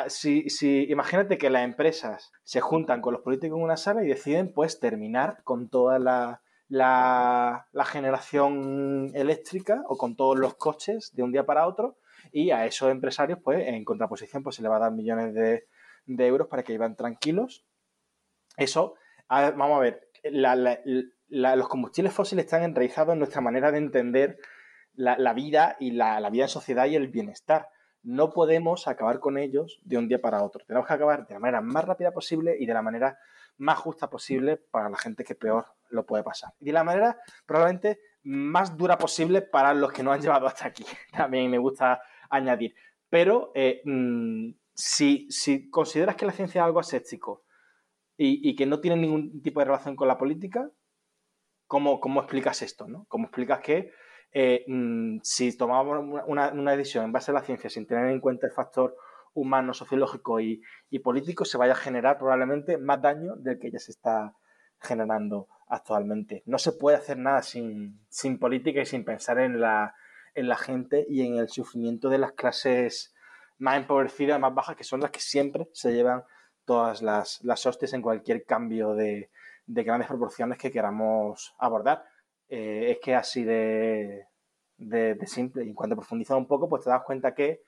si, imagínate que las empresas se juntan con los políticos en una sala y deciden pues terminar con toda la, la, generación eléctrica o con todos los coches de un día para otro y a esos empresarios pues en contraposición pues se le va a dar millones de, euros para que vivan tranquilos. Eso, vamos a ver, los combustibles fósiles están enraizados en nuestra manera de entender la, vida y la, vida en sociedad y el bienestar. No podemos acabar con ellos de un día para otro. Tenemos que acabar de la manera más rápida posible y de la manera más justa posible para la gente que peor lo puede pasar. Y de la manera probablemente más dura posible para los que no han llevado hasta aquí. [LAUGHS] También me gusta añadir. Pero eh, mm, si, consideras que la ciencia es algo aséptico y, y, que no tiene ningún tipo de relación con la política, ¿cómo, cómo explicas esto? ¿no? ¿Cómo explicas que eh, mm, si tomamos una, decisión en base a la ciencia sin tener en cuenta el factor humano, sociológico y, político, se vaya a generar probablemente más daño del que ya se está generando actualmente. No se puede hacer nada sin, política y sin pensar en la, en la gente y en el sufrimiento de las clases más empobrecidas, más bajas, que son las que siempre se llevan todas las, las hostias en cualquier cambio de, de grandes proporciones que queramos abordar. Eh, es que así de, simple. Y en cuanto profundizas un poco, pues te das cuenta que,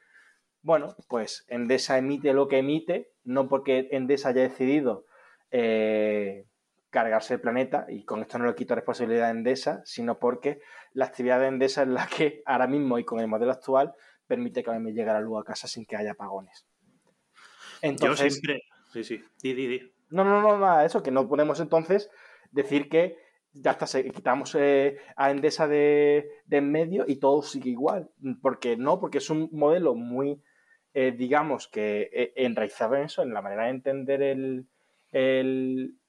bueno, pues Endesa emite lo que emite, no porque Endesa haya decidido eh, cargarse el planeta, y con esto no le quito responsabilidad a Endesa, sino porque la actividad de Endesa es la que ahora mismo y con el modelo actual permite que a mí me llegue la luz a casa sin que haya apagones. Entonces, Yo siempre... Sí, sí, di, di, di. No, no, no, nada, eso, que no podemos entonces decir que ya está, quitamos eh, a Endesa de, en medio y todo sigue igual. ¿Por qué no? Porque es un modelo muy, eh, digamos, que eh, enraizado en eso, en la manera de entender el,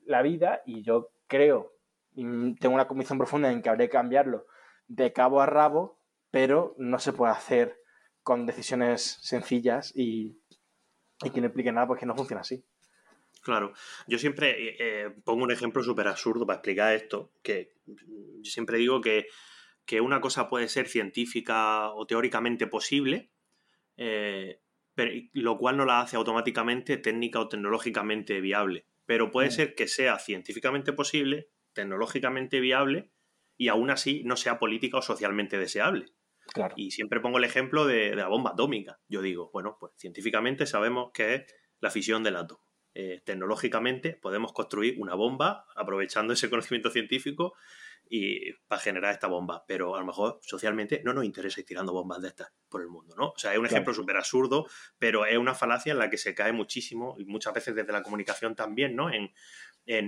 la vida y yo creo, y tengo una convicción profunda en que habría que cambiarlo de cabo a rabo, pero no se puede hacer con decisiones sencillas y, y que no implique nada porque no funciona así. Claro, yo siempre eh, eh, pongo un ejemplo súper absurdo para explicar esto, que yo siempre digo que, una cosa puede ser científica o teóricamente posible, eh, pero, lo cual no la hace automáticamente técnica o tecnológicamente viable, pero puede mm. ser que sea científicamente posible, tecnológicamente viable y aún así no sea política o socialmente deseable. Y siempre pongo el ejemplo de, la bomba atómica. Yo digo, bueno, pues científicamente sabemos que es la fisión del átomo. Eh, tecnológicamente podemos construir una bomba aprovechando ese conocimiento científico y para generar esta bomba. Pero a lo mejor socialmente no nos interesa ir tirando bombas de estas por el mundo, ¿no? O sea, es un ejemplo súper absurdo, pero es una falacia en la que se cae muchísimo y muchas veces desde la comunicación también, ¿no? En,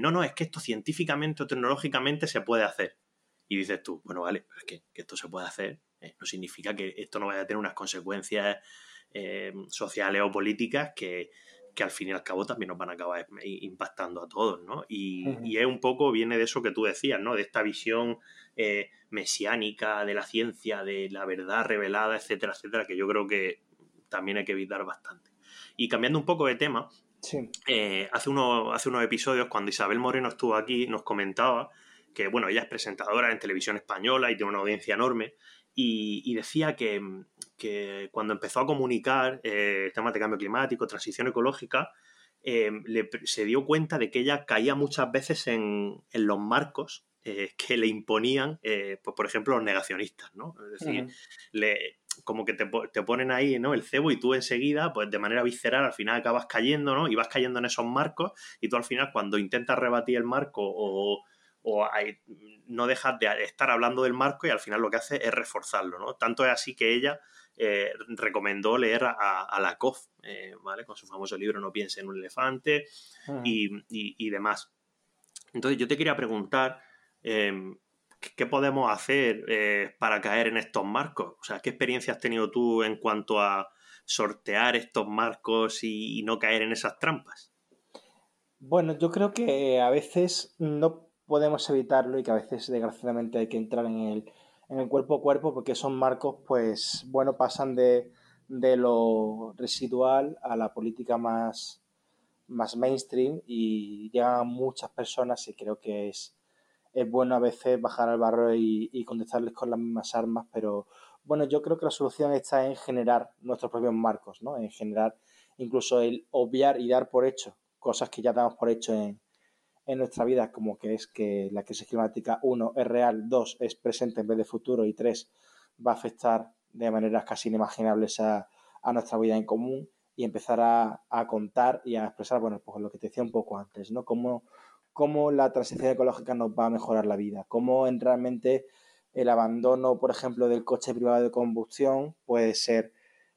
no, no, es que esto científicamente o tecnológicamente se puede hacer. Y dices tú, bueno, vale, pero es que, esto se puede hacer, eh, no significa que esto no vaya a tener unas consecuencias eh, sociales o políticas que, que al fin y al cabo también nos van a acabar impactando a todos, ¿no? Y, es un poco, viene de eso que tú decías, ¿no? De esta visión eh, mesiánica de la ciencia, de la verdad revelada, etcétera, etcétera, que yo creo que también hay que evitar bastante. Y cambiando un poco de tema, eh, hace, uno, hace unos episodios, cuando Isabel Moreno estuvo aquí, nos comentaba que, bueno, ella es presentadora en televisión española y tiene una audiencia enorme, y, decía que, cuando empezó a comunicar eh, temas de cambio climático, transición ecológica, eh, se dio cuenta de que ella caía muchas veces en, los marcos eh, que le imponían, pues, por ejemplo, los negacionistas, ¿no? Es decir, como que te, ponen ahí ¿no? el cebo y tú enseguida, pues de manera visceral, al final acabas cayendo, ¿no? Y vas cayendo en esos marcos y tú al final cuando intentas rebatir el marco o, o no dejas de estar hablando del marco y al final lo que hace es reforzarlo, ¿no? Tanto es así que ella eh, recomendó leer a, a Lakoff, eh, ¿vale? Con su famoso libro No piense en un elefante y, demás. Entonces yo te quería preguntar, em, ¿qué podemos hacer eh, para caer en estos marcos? O sea, ¿qué experiencia has tenido tú en cuanto a sortear estos marcos y no caer en esas trampas? Bueno, yo creo que a veces no podemos evitarlo y que a veces desgraciadamente hay que entrar en el, en el cuerpo a cuerpo porque son marcos, pues bueno, pasan de, de lo residual a la política más, más mainstream y llegan a muchas personas y creo que es, es bueno a veces bajar al barro y, y contestarles con las mismas armas, pero bueno, yo creo que la solución está en generar nuestros propios marcos, ¿no? En generar incluso el obviar y dar por hecho cosas que ya damos por hecho en, en nuestra vida, como que es que la crisis climática, uno, es real, dos, es presente en vez de futuro y tres, va a afectar de maneras casi inimaginables a, nuestra vida en común y empezar a, contar y a expresar, bueno, pues lo que te decía un poco antes, ¿no? Cómo, cómo la transición ecológica nos va a mejorar la vida, cómo en realmente el abandono, por ejemplo, del coche privado de combustión puede ser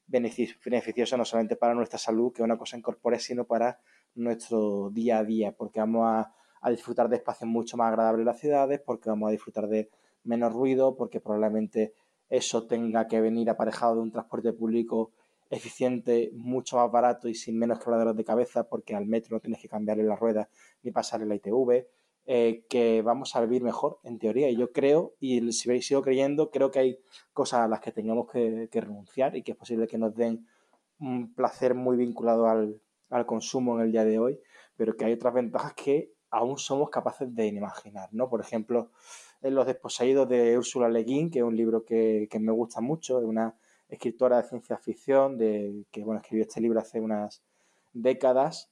beneficioso no solamente para nuestra salud, que una cosa incorpore, sino para nuestro día a día, porque vamos a a disfrutar de espacios mucho más agradables en las ciudades, porque vamos a disfrutar de menos ruido, porque probablemente eso tenga que venir aparejado de un transporte público eficiente, mucho más barato y sin menos quebraderos de cabeza, porque al metro no tienes que cambiarle las ruedas ni pasarle la ITV, eh, que vamos a vivir mejor, en teoría. Y yo creo, y si sigo creyendo, creo que hay cosas a las que tengamos que, renunciar y que es posible que nos den un placer muy vinculado al, al consumo en el día de hoy, pero que hay otras ventajas que aún somos capaces de imaginar, ¿no? Por ejemplo, en Los desposeídos de Úrsula Le Guin, que es un libro que, me gusta mucho, es una escritora de ciencia ficción de, que bueno, escribió este libro hace unas décadas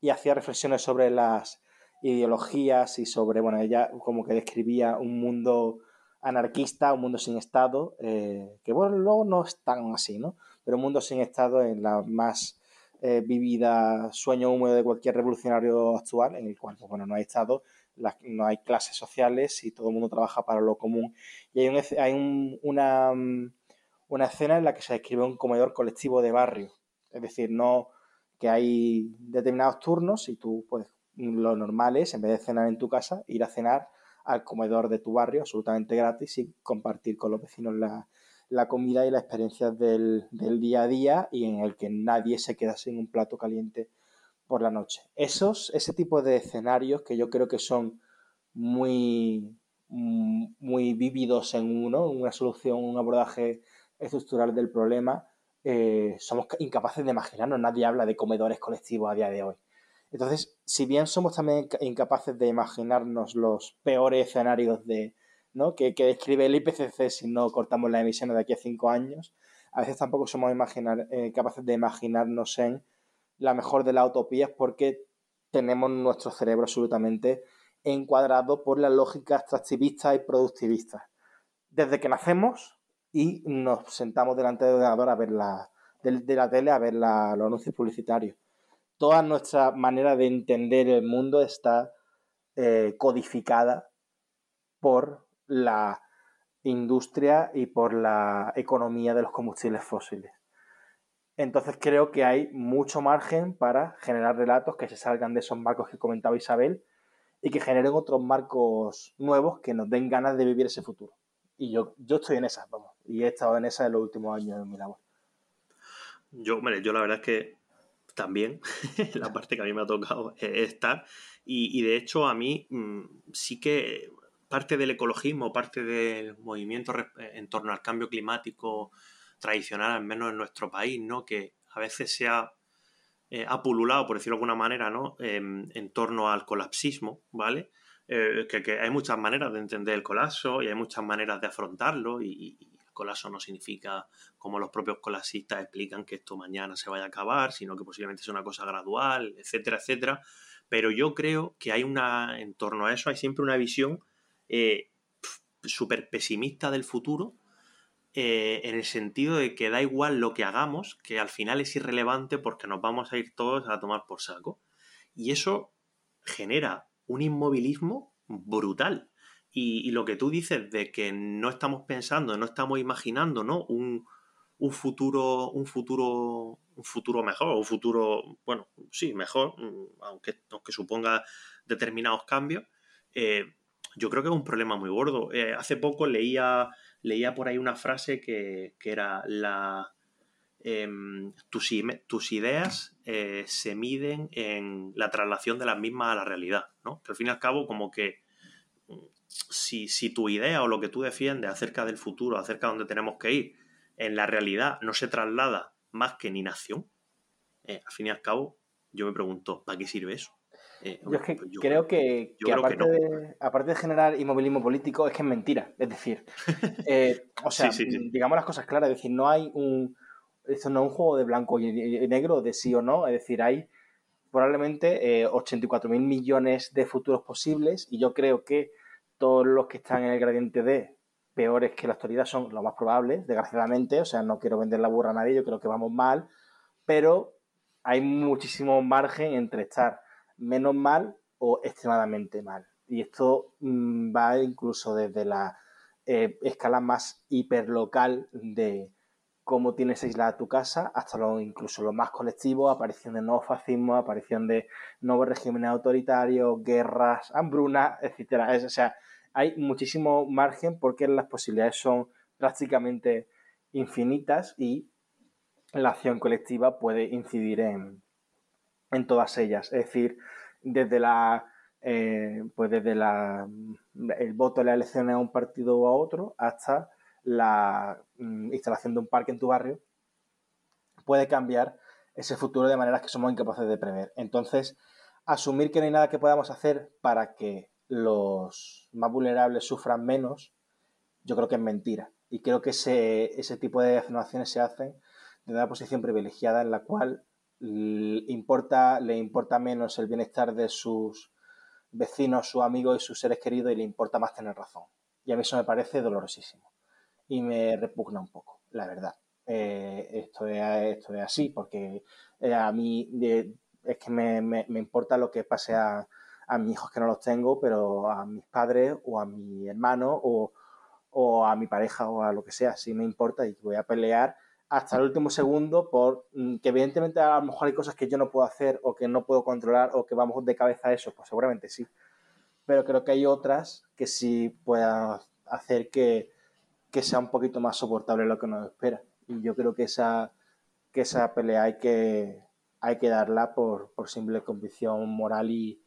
y hacía reflexiones sobre las ideologías y sobre, bueno, ella como que describía un mundo anarquista, un mundo sin Estado, eh, que bueno, luego no es tan así, ¿no? Pero un mundo sin Estado en la más eh, vivida sueño húmedo de cualquier revolucionario actual, en el cual pues, bueno, no hay Estado, no hay clases sociales y todo el mundo trabaja para lo común. Y hay, hay una, una escena en la que se describe un comedor colectivo de barrio. Es decir, no que hay determinados turnos y tú, pues, lo normal es, en vez de cenar en tu casa, ir a cenar al comedor de tu barrio absolutamente gratis y compartir con los vecinos la, la comida y la experiencia del, día a día y en el que nadie se queda sin un plato caliente por la noche. Esos, ese tipo de escenarios que yo creo que son muy, muy vívidos en uno, una solución, un abordaje estructural del problema, eh, somos incapaces de imaginarnos. Nadie habla de comedores colectivos a día de hoy. Entonces, si bien somos también incapaces de imaginarnos los peores escenarios de, que, describe el IPCC si no cortamos las emisiones de aquí a cinco años. A veces tampoco somos eh, capaces de imaginarnos en la mejor de las utopías porque tenemos nuestro cerebro absolutamente encuadrado por la lógica extractivista y productivista. Desde que nacemos y nos sentamos delante del ordenador a ver la, de, la tele a ver los anuncios publicitarios. Toda nuestra manera de entender el mundo está eh, codificada por la industria y por la economía de los combustibles fósiles. Entonces creo que hay mucho margen para generar relatos que se salgan de esos marcos que comentaba Isabel y que generen otros marcos nuevos que nos den ganas de vivir ese futuro. Y yo, yo estoy en esa, vamos, y he estado en esa en los últimos años de mi labor. Yo, hombre, yo la verdad es que también, [LAUGHS] la parte que a mí me ha tocado es estar, y, de hecho a mí mm, sí que parte del ecologismo, parte del movimiento en torno al cambio climático tradicional, al menos en nuestro país, ¿no? Que a veces se ha, eh, pululado, por decirlo de alguna manera, ¿no? en torno al colapsismo, ¿vale? Eh, que, hay muchas maneras de entender el colapso y hay muchas maneras de afrontarlo y, el colapso no significa, como los propios colapsistas explican, que esto mañana se vaya a acabar, sino que posiblemente es una cosa gradual, etcétera, etcétera. Pero yo creo que hay una, en torno a eso, hay siempre una visión eh, súper pesimista del futuro, eh, en el sentido de que da igual lo que hagamos, que al final es irrelevante porque nos vamos a ir todos a tomar por saco. Y eso genera un inmovilismo brutal. Y, lo que tú dices de que no estamos pensando, no estamos imaginando, ¿no? Un, futuro, un futuro, un futuro mejor, un futuro, bueno, sí, mejor, aunque, aunque suponga determinados cambios, eh, yo creo que es un problema muy gordo. Eh, hace poco leía, leía por ahí una frase que, que era la, Em, tus, ideas eh, se miden en la traslación de las mismas a la realidad, ¿no? Que al fin y al cabo, como que mm, si, tu idea o lo que tú defiendes acerca del futuro, acerca de dónde tenemos que ir, en la realidad no se traslada más que en inacción, eh, al fin y al cabo, yo me pregunto, ¿para qué sirve eso? Eh, yo pues creo que, aparte, De, aparte, De, generar inmovilismo político, es que es mentira. Es decir, [LAUGHS] o sea, digamos las cosas claras, es decir, no hay un, esto no es un juego de blanco y negro, de sí o no, es decir, hay probablemente eh, 84 mil millones de futuros posibles y yo creo que todos los que están en el gradiente D peores que la actualidad son los más probables, desgraciadamente, o sea, no quiero vender la burra a nadie, yo creo que vamos mal, pero hay muchísimo margen entre estar menos mal o extremadamente mal. Y esto mm, va incluso desde la eh, escala más hiperlocal de, cómo tienes aislada tu casa, hasta lo, incluso lo más colectivo, aparición de nuevos fascismos, aparición de nuevos regímenes autoritarios, guerras, hambruna, etcétera. o sea, hay muchísimo margen porque las posibilidades son prácticamente infinitas y la acción colectiva puede incidir en, en todas ellas. Es decir, desde la eh, pues desde la, el voto de la elección a un partido o a otro hasta la mm, instalación de un parque en tu barrio puede cambiar ese futuro de maneras que somos incapaces de prever. Entonces, asumir que no hay nada que podamos hacer para que los más vulnerables sufran menos, yo creo que es mentira. Y creo que ese, ese tipo de afirmaciones se hacen de una posición privilegiada en la cual importa, le importa menos el bienestar de sus vecinos, sus amigos y sus seres queridos y le importa más tener razón. Y a mí eso me parece dolorosísimo y me repugna un poco, la verdad. Eh, esto, es, esto es así, porque eh, a mí es que me, me, importa lo que pase a, a mis hijos que no los tengo, pero a mis padres o a mi hermano o, o a mi pareja o a lo que sea, sí me importa y voy a pelear hasta el último segundo por mm, que evidentemente a lo mejor hay cosas que yo no puedo hacer o que no puedo controlar o que vamos de cabeza a eso, pues seguramente sí. Pero creo que hay otras que sí puedan hacer que, que sea un poquito más soportable lo que nos espera. Y yo creo que esa, que esa pelea hay que, hay que darla por, simple convicción moral y,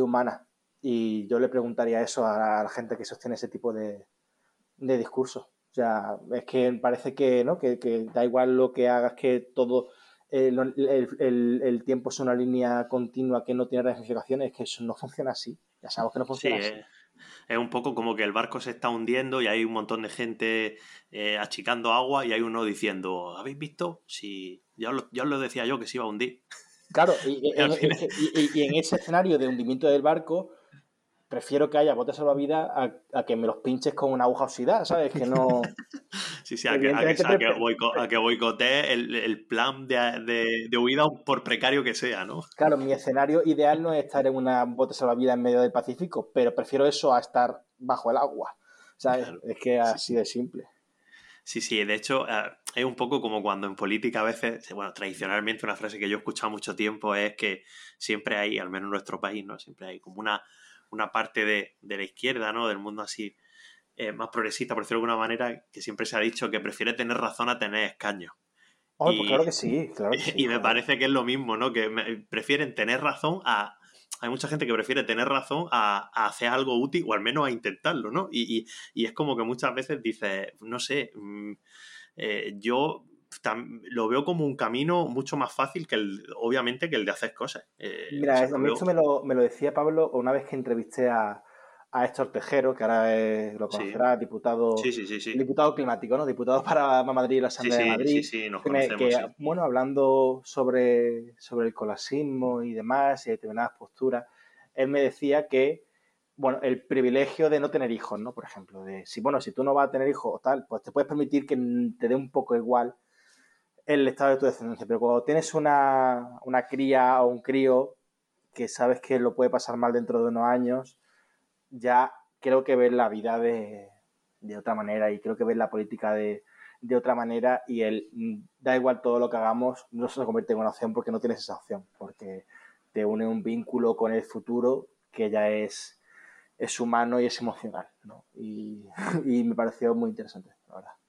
humana. Y yo le preguntaría eso a, la gente que sostiene ese tipo de, de discursos. O sea, es que parece que, ¿no? que, da igual lo que hagas, que todo eh, el, tiempo es una línea continua que no tiene ramificaciones, es que eso no [LAUGHS] funciona así. Ya sabemos que no funciona así. Eh, es un poco como que el barco se está hundiendo y hay un montón de gente eh, achicando agua y hay uno diciendo, ¿habéis visto? Si ya, os lo decía yo que se iba a hundir. Claro, y, [LAUGHS] en, ese escenario de hundimiento del barco, prefiero que haya botes salvavidas a, a que me los pinches con una aguja oxidada, ¿sabes? Que no... [LAUGHS] Sí, sí, a que, a que, boicotee el, plan de, huida por precario que sea, ¿no? Claro, mi escenario ideal no es estar en una bote salvavidas en medio del Pacífico, pero prefiero eso a estar bajo el agua. ¿Sabes? Es que así de simple. Sí, sí, de hecho eh, es un poco como cuando en política a veces, bueno, tradicionalmente una frase que yo he escuchado mucho tiempo es que siempre hay, al menos en nuestro país, ¿no? Siempre hay como una, una parte de, la izquierda, ¿no? Del mundo así eh, más progresista, por decirlo de alguna manera, que siempre se ha dicho que prefiere tener razón a tener escaños. Oh, pues claro que sí, claro que [LAUGHS] sí. Y me parece que es lo mismo, ¿no? Que prefieren tener razón a, hay mucha gente que prefiere tener razón a, hacer algo útil o al menos a intentarlo, ¿no? Y, es como que muchas veces dices, no sé, mm, eh, yo lo veo como un camino mucho más fácil que el, obviamente, que el de hacer cosas. Eh, Mira, esto me lo, me lo decía Pablo una vez que entrevisté a, a Héctor Tejero, que ahora lo conocerá, diputado, diputado climático, ¿no? Diputado para Madrid y la Asamblea de Madrid. Sí, nos que, bueno, hablando sobre, sobre el colasismo y demás, y determinadas posturas, él me decía que, bueno, el privilegio de no tener hijos, ¿no? Por ejemplo, de si, bueno, si tú no vas a tener hijos o tal, pues te puedes permitir que te dé un poco igual el estado de tu descendencia, pero cuando tienes una, una cría o un crío que sabes que lo puede pasar mal dentro de unos años, ya creo que ves la vida de, otra manera y creo que ves la política de, otra manera y el mm, da igual todo lo que hagamos, no se convierte en una opción porque no tienes esa opción, porque te une un vínculo con el futuro que ya es, es humano y es emocional. ¿no? Y [LAUGHS] me pareció muy interesante,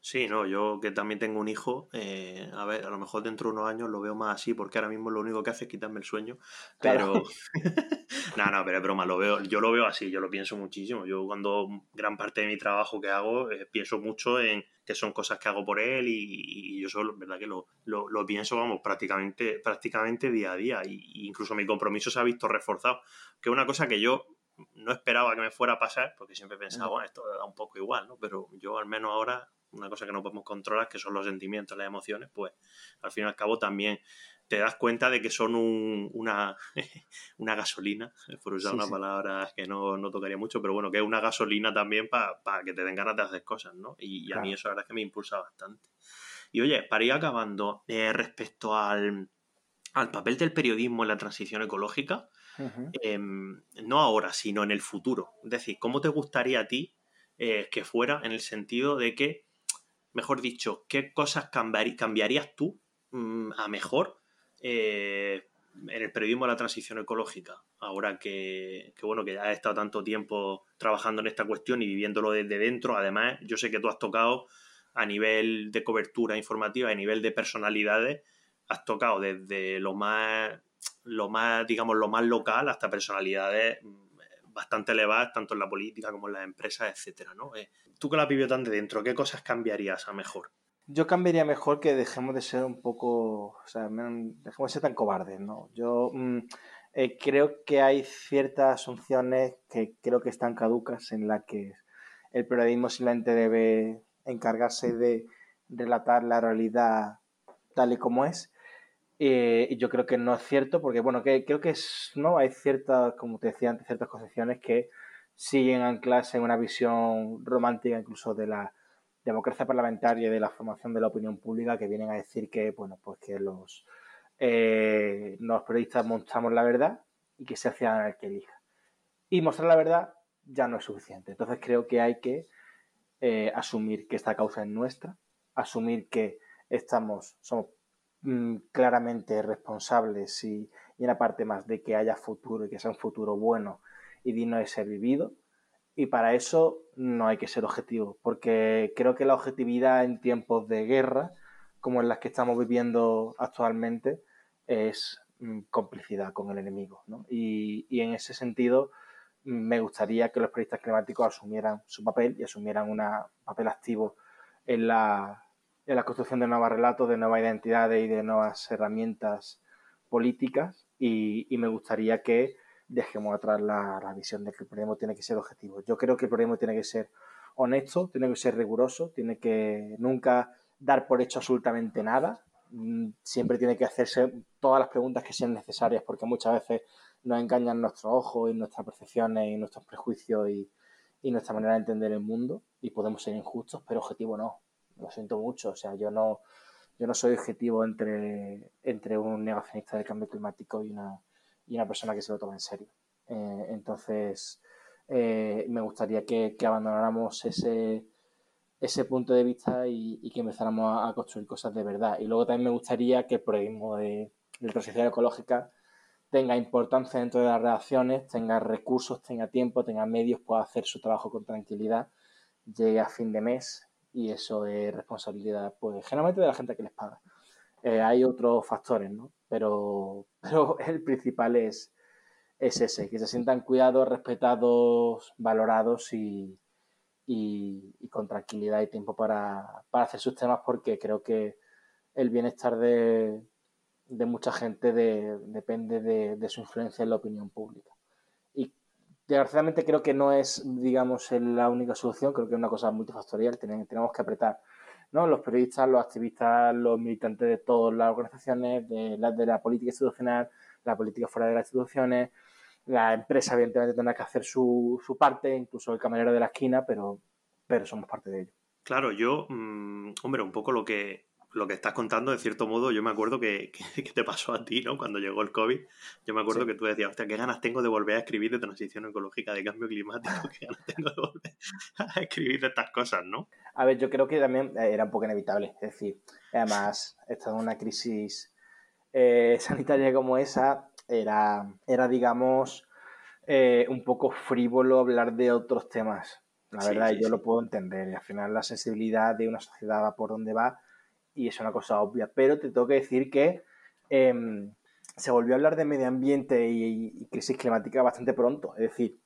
Sí, no, yo que también tengo un hijo, eh, a ver, a lo mejor dentro de unos años lo veo más así, porque ahora mismo lo único que hace es quitarme el sueño. Pero. [LAUGHS] no, no, pero es broma, lo veo, yo lo veo así, yo lo pienso muchísimo. Yo cuando gran parte de mi trabajo que hago, eh, pienso mucho en que son cosas que hago por él y, yo solo, verdad que lo, lo, pienso, vamos, prácticamente, prácticamente día a día. Y, incluso mi compromiso se ha visto reforzado, que es una cosa que yo no esperaba que me fuera a pasar, porque siempre pensaba, bueno, esto da un poco igual, ¿no? Pero yo al menos ahora una cosa que no podemos controlar, que son los sentimientos, las emociones, pues al fin y al cabo también te das cuenta de que son una, [LAUGHS] una gasolina, por usar una palabra que no, tocaría mucho, pero bueno, que es una gasolina también para que te den ganas de hacer cosas, ¿no? Y, a mí eso la verdad es que me impulsa bastante. Y oye, para ir acabando, eh, respecto al, papel del periodismo en la transición ecológica, em, no ahora, sino en el futuro. Es decir, ¿cómo te gustaría a ti eh, que fuera en el sentido de que mejor dicho, qué cosas cambiarías tú mm, a mejor eh, en el periodismo de la transición ecológica, ahora que, bueno, que has estado tanto tiempo trabajando en esta cuestión y viviéndolo desde dentro. Además, yo sé que tú has tocado a nivel de cobertura informativa, a nivel de personalidades, has tocado desde lo más, lo más, digamos, lo más local hasta personalidades mm, bastante elevadas, tanto en la política como en las empresas, etcétera, ¿no? Eh, tú que la has vivido tan de dentro, ¿qué cosas cambiarías a mejor? Yo cambiaría mejor que dejemos de ser un poco, o sea, dejemos de ser tan cobardes, ¿no? Yo mm, eh, creo que hay ciertas asunciones que creo que están caducas en las que el periodismo simplemente debe encargarse de relatar la realidad tal y como es. Eh, yo creo que no es cierto, porque bueno, que, creo que es, no hay ciertas, como te decía antes, ciertas concepciones que siguen ancladas en una visión romántica incluso de la democracia parlamentaria y de la formación de la opinión pública que vienen a decir que, bueno, pues que los, eh, los periodistas mostramos la verdad y que se hacia el que elija. Y mostrar la verdad ya no es suficiente. Entonces creo que hay que eh, asumir que esta causa es nuestra, asumir que estamos, somos mm, claramente responsables y, y una parte más de que haya futuro y que sea un futuro bueno y digno de ser vivido. Y para eso no hay que ser objetivo, porque creo que la objetividad en tiempos de guerra, como en las que estamos viviendo actualmente, es mm, complicidad con el enemigo. Y, en ese sentido, me gustaría que los periodistas climáticos asumieran su papel y asumieran un papel activo en la, en la construcción de nuevos relatos, de nuevas identidades y de nuevas herramientas políticas. y me gustaría que dejemos atrás la, visión de que el periodismo tiene que ser objetivo. Yo creo que el periodismo tiene que ser honesto, tiene que ser riguroso, tiene que nunca dar por hecho absolutamente nada. Mm, siempre tiene que hacerse todas las preguntas que sean necesarias, porque muchas veces nos engañan nuestros ojos y nuestras percepciones y nuestros prejuicios y, nuestra manera de entender el mundo y podemos ser injustos, pero objetivo no. Lo siento mucho, o sea, yo no, yo no soy objetivo entre, entre un negacionista del cambio climático y una, y una persona que se lo toma en serio. Eh, entonces, eh, me gustaría que, abandonáramos ese, ese punto de vista y, que empezáramos a, construir cosas de verdad. Y luego también me gustaría que el proyecto de, de transición ecológica tenga importancia dentro de las relaciones, tenga recursos, tenga tiempo, tenga medios, pueda hacer su trabajo con tranquilidad, llegue a fin de mes y eso es responsabilidad, pues generalmente de la gente que les paga. Eh, hay otros factores, ¿no? Pero, [LAUGHS] pero el principal es, es ese, que se sientan cuidados, respetados, valorados y, con tranquilidad y tiempo para, hacer sus temas porque creo que el bienestar de, mucha gente depende de, su influencia en la opinión pública. Desgraciadamente creo que no es, digamos, la única solución, creo que es una cosa multifactorial, tenemos, tenemos que apretar. ¿no? Los periodistas, los activistas, los militantes de todas las organizaciones, de la, de la política institucional, la política fuera de las instituciones, la empresa evidentemente tendrá que hacer su, su parte, incluso el camarero de la esquina, pero, pero somos parte de ello. Claro, yo, mm, hombre, un poco lo que, lo que estás contando, de cierto modo, yo me acuerdo [LAUGHS] que, que, te pasó a ti, ¿no? Cuando llegó el COVID, yo me acuerdo que tú decías, hostia, qué ganas tengo de volver a escribir de transición ecológica, de cambio climático, qué ganas tengo de volver [LAUGHS] a escribir de estas cosas, ¿no? A ver, yo creo que también era un poco inevitable, es decir, además, estando en una crisis eh, [LAUGHS] sanitaria como esa, era, era digamos, eh, un poco frívolo hablar de otros temas. La verdad, yo lo puedo entender. Y al final la sensibilidad de una sociedad va por donde va y es una cosa obvia. Pero te tengo que decir que em, se volvió a hablar de medio ambiente y, crisis climática bastante pronto. Es decir,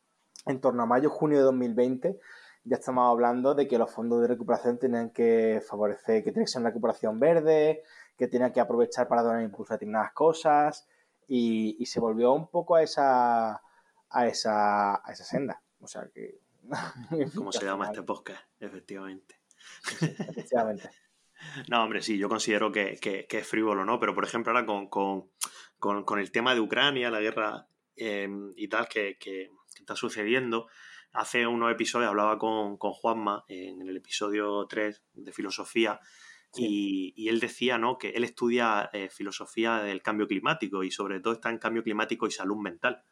en torno a mayo, junio de 2020 ya estamos hablando de que los fondos de recuperación tenían que favorecer, que tiene que ser una recuperación verde, que tenían que aprovechar para dar impulso a determinadas cosas, y, se volvió un poco a esa, a esa, a esa senda. O sea que... [LAUGHS] ¿Cómo se llama este [LAUGHS] podcast? Efectivamente. efectivamente. No, hombre, sí, yo considero que, es frívolo, ¿no? Pero, por ejemplo, ahora con, el tema de Ucrania, la guerra em, y tal que, está sucediendo, hace unos episodios hablaba con, con Juanma en el episodio 3 de filosofía y, él decía ¿no? que él estudia eh, filosofía del cambio climático y sobre todo está en cambio climático y salud mental,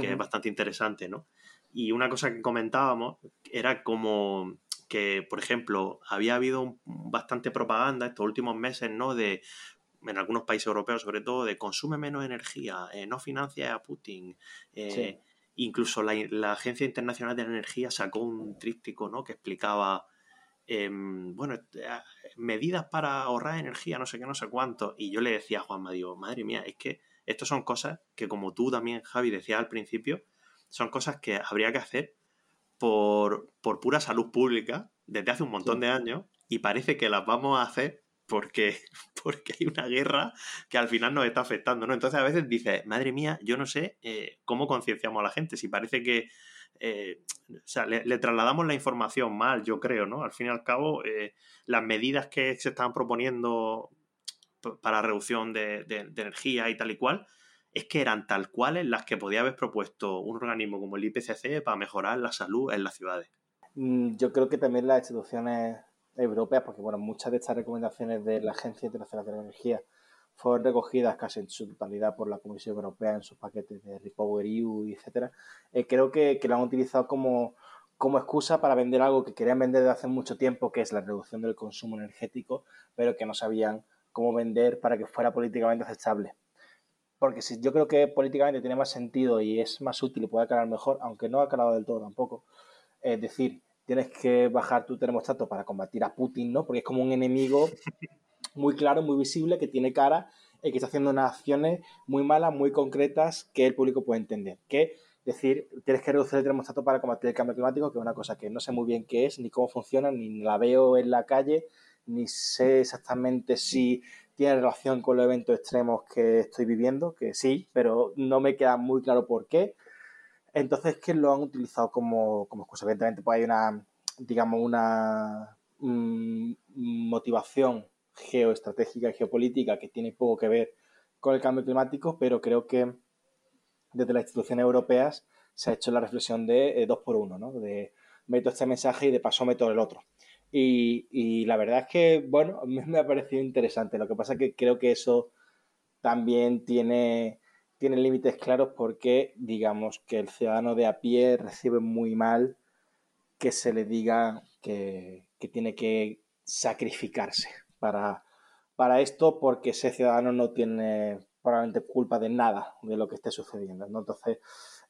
que es bastante interesante, ¿no? Y una cosa que comentábamos era como que, por ejemplo, había habido bastante propaganda estos últimos meses, ¿no? De, en algunos países europeos sobre todo, de consume menos energía, eh, no financia a Putin. Eh, incluso la, la, Agencia Internacional de la Energía sacó un tríptico, ¿no? Que explicaba Em, bueno, eh, medidas para ahorrar energía, no sé qué, no sé cuánto. Y yo le decía a Juanma, digo, madre mía, es que estas son cosas que como tú también, Javi, decías al principio, son cosas que habría que hacer por, por pura salud pública desde hace un montón de años y parece que las vamos a hacer porque, [LAUGHS] porque hay una guerra que al final nos está afectando, ¿no? Entonces a veces dices, madre mía, yo no sé eh, cómo concienciamos a la gente, si parece que eh, o sea, le, trasladamos la información mal, yo creo, ¿no? Al fin y al cabo, eh, las medidas que se están proponiendo para reducción de, energía y tal y cual, es que eran tal cuales las que podía haber propuesto un organismo como el IPCC para mejorar la salud en las ciudades. Mm, yo creo que también las instituciones europeas, porque bueno, muchas de estas recomendaciones de la Agencia Internacional de la Energía fueron recogidas casi en su totalidad por la Comisión Europea en sus paquetes de Repower EU, etcétera, eh, creo que, lo han utilizado como, como excusa para vender algo que querían vender desde hace mucho tiempo, que es la reducción del consumo energético, pero que no sabían cómo vender para que fuera políticamente aceptable. Porque si yo creo que políticamente tiene más sentido y es más útil y puede aclarar mejor, aunque no ha aclarado del todo tampoco, es decir, tienes que bajar tu termostato para combatir a Putin, ¿no? Porque es como un enemigo [LAUGHS] muy claro, muy visible, que tiene cara y que está haciendo unas acciones muy malas, muy concretas que el público puede entender. Que decir, tienes que reducir el termostato para combatir el cambio climático, que es una cosa que no sé muy bien qué es, ni cómo funciona, ni la veo en la calle, ni sé exactamente si tiene relación con los eventos extremos que estoy viviendo, que sí, pero no me queda muy claro por qué. Entonces, que lo han utilizado como, como excusa. Evidentemente, pues hay una, digamos, una mm, motivación geoestratégica y geopolítica que tiene poco que ver con el cambio climático, pero creo que desde las instituciones europeas se ha hecho la reflexión de eh, dos por uno, ¿no? De meto este mensaje y de paso meto el otro. Y, la verdad es que, bueno, [LAUGHS] me ha parecido interesante. Lo que pasa es que creo que eso también tiene, tiene límites claros porque, digamos, que el ciudadano de a pie recibe muy mal que se le diga que, tiene que sacrificarse para, para esto porque ese ciudadano no tiene probablemente culpa de nada de lo que esté sucediendo. Entonces,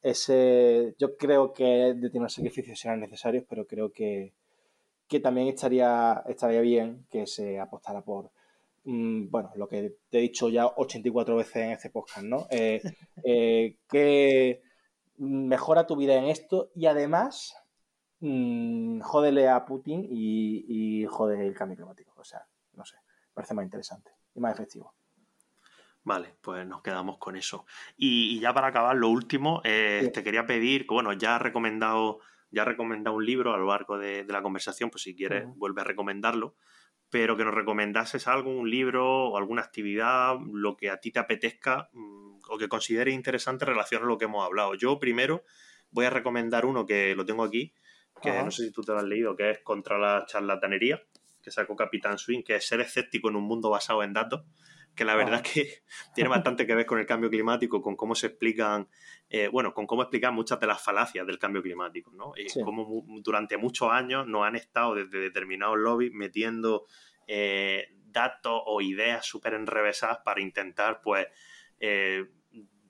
ese, yo creo que determinados sacrificios serán necesarios, pero creo que, que también estaría, estaría bien que se apostara por, mm, bueno, lo que te he dicho ya 84 veces en este podcast, ¿no? Eh, [LAUGHS] eh, que mejora tu vida en esto y además mmm, jódele a Putin y, y jode el cambio climático. O sea, no sé, parece más interesante y más efectivo. Vale, pues nos quedamos con eso. Y, ya para acabar, lo último, eh, te quería pedir, que bueno, ya has recomendado, ya recomendado un libro a lo largo de, la conversación, pues si quieres, vuelve a recomendarlo, pero que nos recomendases algo, un libro o alguna actividad, lo que a ti te apetezca mm, o que consideres interesante en relación a lo que hemos hablado. Yo primero voy a recomendar uno que lo tengo aquí, que no sé si tú te lo has leído, que es Contra la charlatanería, que sacó Capitán Swing, que es ser escéptico en un mundo basado en datos que la verdad es que [LAUGHS] tiene bastante que ver con el cambio climático, con cómo se explican, eh, bueno, con cómo explican muchas de las falacias del cambio climático, ¿no? Y cómo durante muchos años nos han estado desde determinados lobbies metiendo eh, datos o ideas súper enrevesadas para intentar, pues, eh,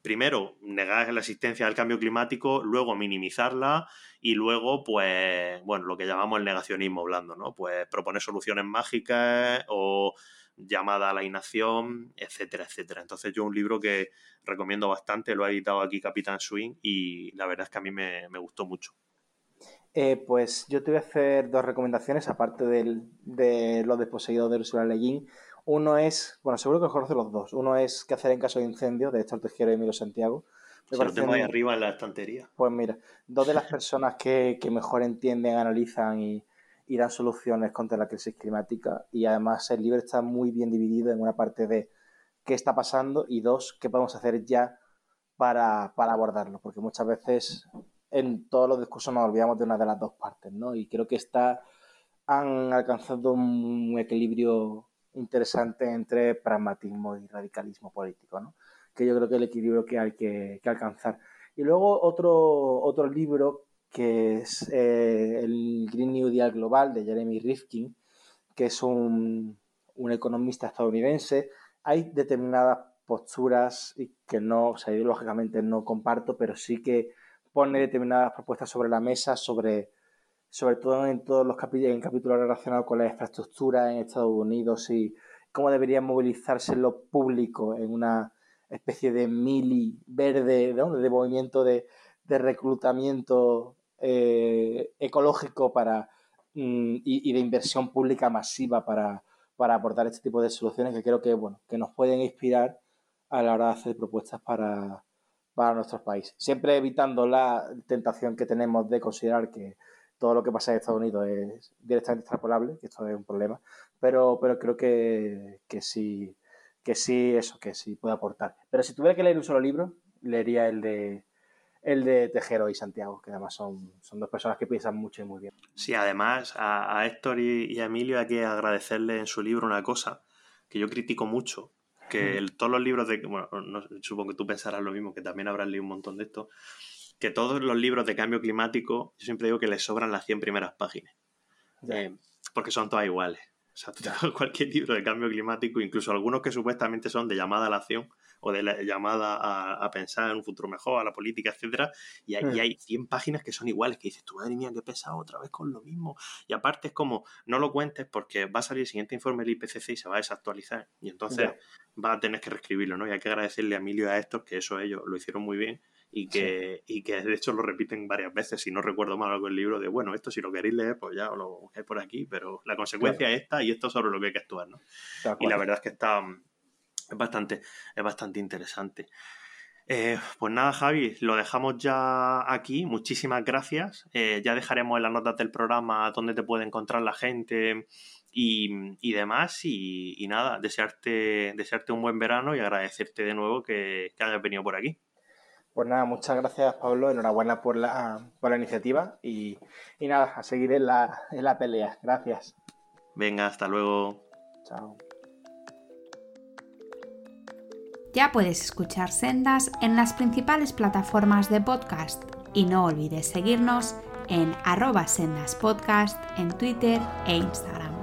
primero negar la existencia del cambio climático, luego minimizarla y luego, pues, bueno, lo que llamamos el negacionismo blando, ¿no? Pues proponer soluciones mágicas o llamada a la inacción, etcétera, etcétera. Entonces yo un libro que recomiendo bastante, lo ha editado aquí Capitán Swing y la verdad es que a mí me, gustó mucho. Eh, pues yo te voy a hacer dos recomendaciones, aparte de los desposeídos de Ursula Le Uno es, bueno, seguro que os conoces los dos. Uno es qué hacer en caso de incendio, de Héctor Tejero y Emilio Santiago. Me lo tengo ahí arriba en la estantería. Pues mira, dos de las personas que, que mejor entienden, analizan y, y soluciones contra la crisis climática. Y además el libro está muy bien dividido en una parte de qué está pasando y dos, qué podemos hacer ya para, abordarlo. Porque muchas veces en todos los discursos nos olvidamos de una de las dos partes, ¿no? Y creo que está, han alcanzado un equilibrio interesante entre pragmatismo y radicalismo político, ¿no? Que yo creo que es el equilibrio que hay que, que alcanzar. Y luego otro, otro libro que es eh, el Green New Deal Global de Jeremy Rifkin, que es un, economista estadounidense. Hay determinadas posturas que no, o sea, ideológicamente no comparto, pero sí que pone determinadas propuestas sobre la mesa, sobre, sobre todo en todos los capítulos, en capítulos relacionados con la infraestructura en Estados Unidos y cómo debería movilizarse lo público en una especie de mili verde, de movimiento de, de reclutamiento eh, ecológico para, mm, y, de inversión pública masiva para, para, aportar este tipo de soluciones que creo que, bueno, que nos pueden inspirar a la hora de hacer propuestas para, para nuestros países. Siempre evitando la tentación que tenemos de considerar que todo lo que pasa en Estados Unidos es directamente extrapolable, que esto es un problema, pero, pero creo que, que sí, que sí, eso, que sí puede aportar. Pero si tuviera que leer un solo libro, leería el de el de Tejero y Santiago, que además son, son dos personas que piensan mucho y muy bien. Sí, además a, Héctor y, a Emilio hay que agradecerle en su libro una cosa que yo critico mucho, que todos los libros de... Bueno, supongo que tú pensarás lo mismo, que también habrás leído un montón de esto, que todos los libros de cambio climático, yo siempre digo que les sobran las 100 primeras páginas, eh, porque son todas iguales. O sea, [LAUGHS] cualquier libro de cambio climático, incluso algunos que supuestamente son de llamada a la acción, o de la llamada a, pensar en un futuro mejor, a la política, etcétera, y hay, hmm. hay 100 páginas que son iguales, que dices, tu madre mía, qué pesado otra vez con lo mismo. Y aparte es como, no lo cuentes porque va a salir el siguiente informe del IPCC y se va a desactualizar, y entonces va a tener que reescribirlo, ¿no? Y hay que agradecerle a Emilio y a estos que eso ellos lo hicieron muy bien y que, y que de hecho lo repiten varias veces, si no recuerdo mal algo el libro, de bueno, esto si lo queréis leer, pues ya os lo busquéis por aquí, pero la consecuencia es esta y esto es sobre lo que hay que actuar, ¿no? Y la verdad es que está, es bastante, es bastante interesante. Eh, pues nada, Javi, lo dejamos ya aquí. Muchísimas gracias. Eh, ya dejaremos en las notas del programa dónde te puede encontrar la gente y, demás. Y, nada, desearte, desearte un buen verano y agradecerte de nuevo que, que hayas venido por aquí. Pues nada, muchas gracias Pablo, enhorabuena por la, por la iniciativa y, y nada, a seguir en la, en la pelea. Gracias. Venga, hasta luego. Chao. Ya puedes escuchar Sendas en las principales plataformas de podcast y no olvides seguirnos en arroba sendaspodcast en Twitter e Instagram.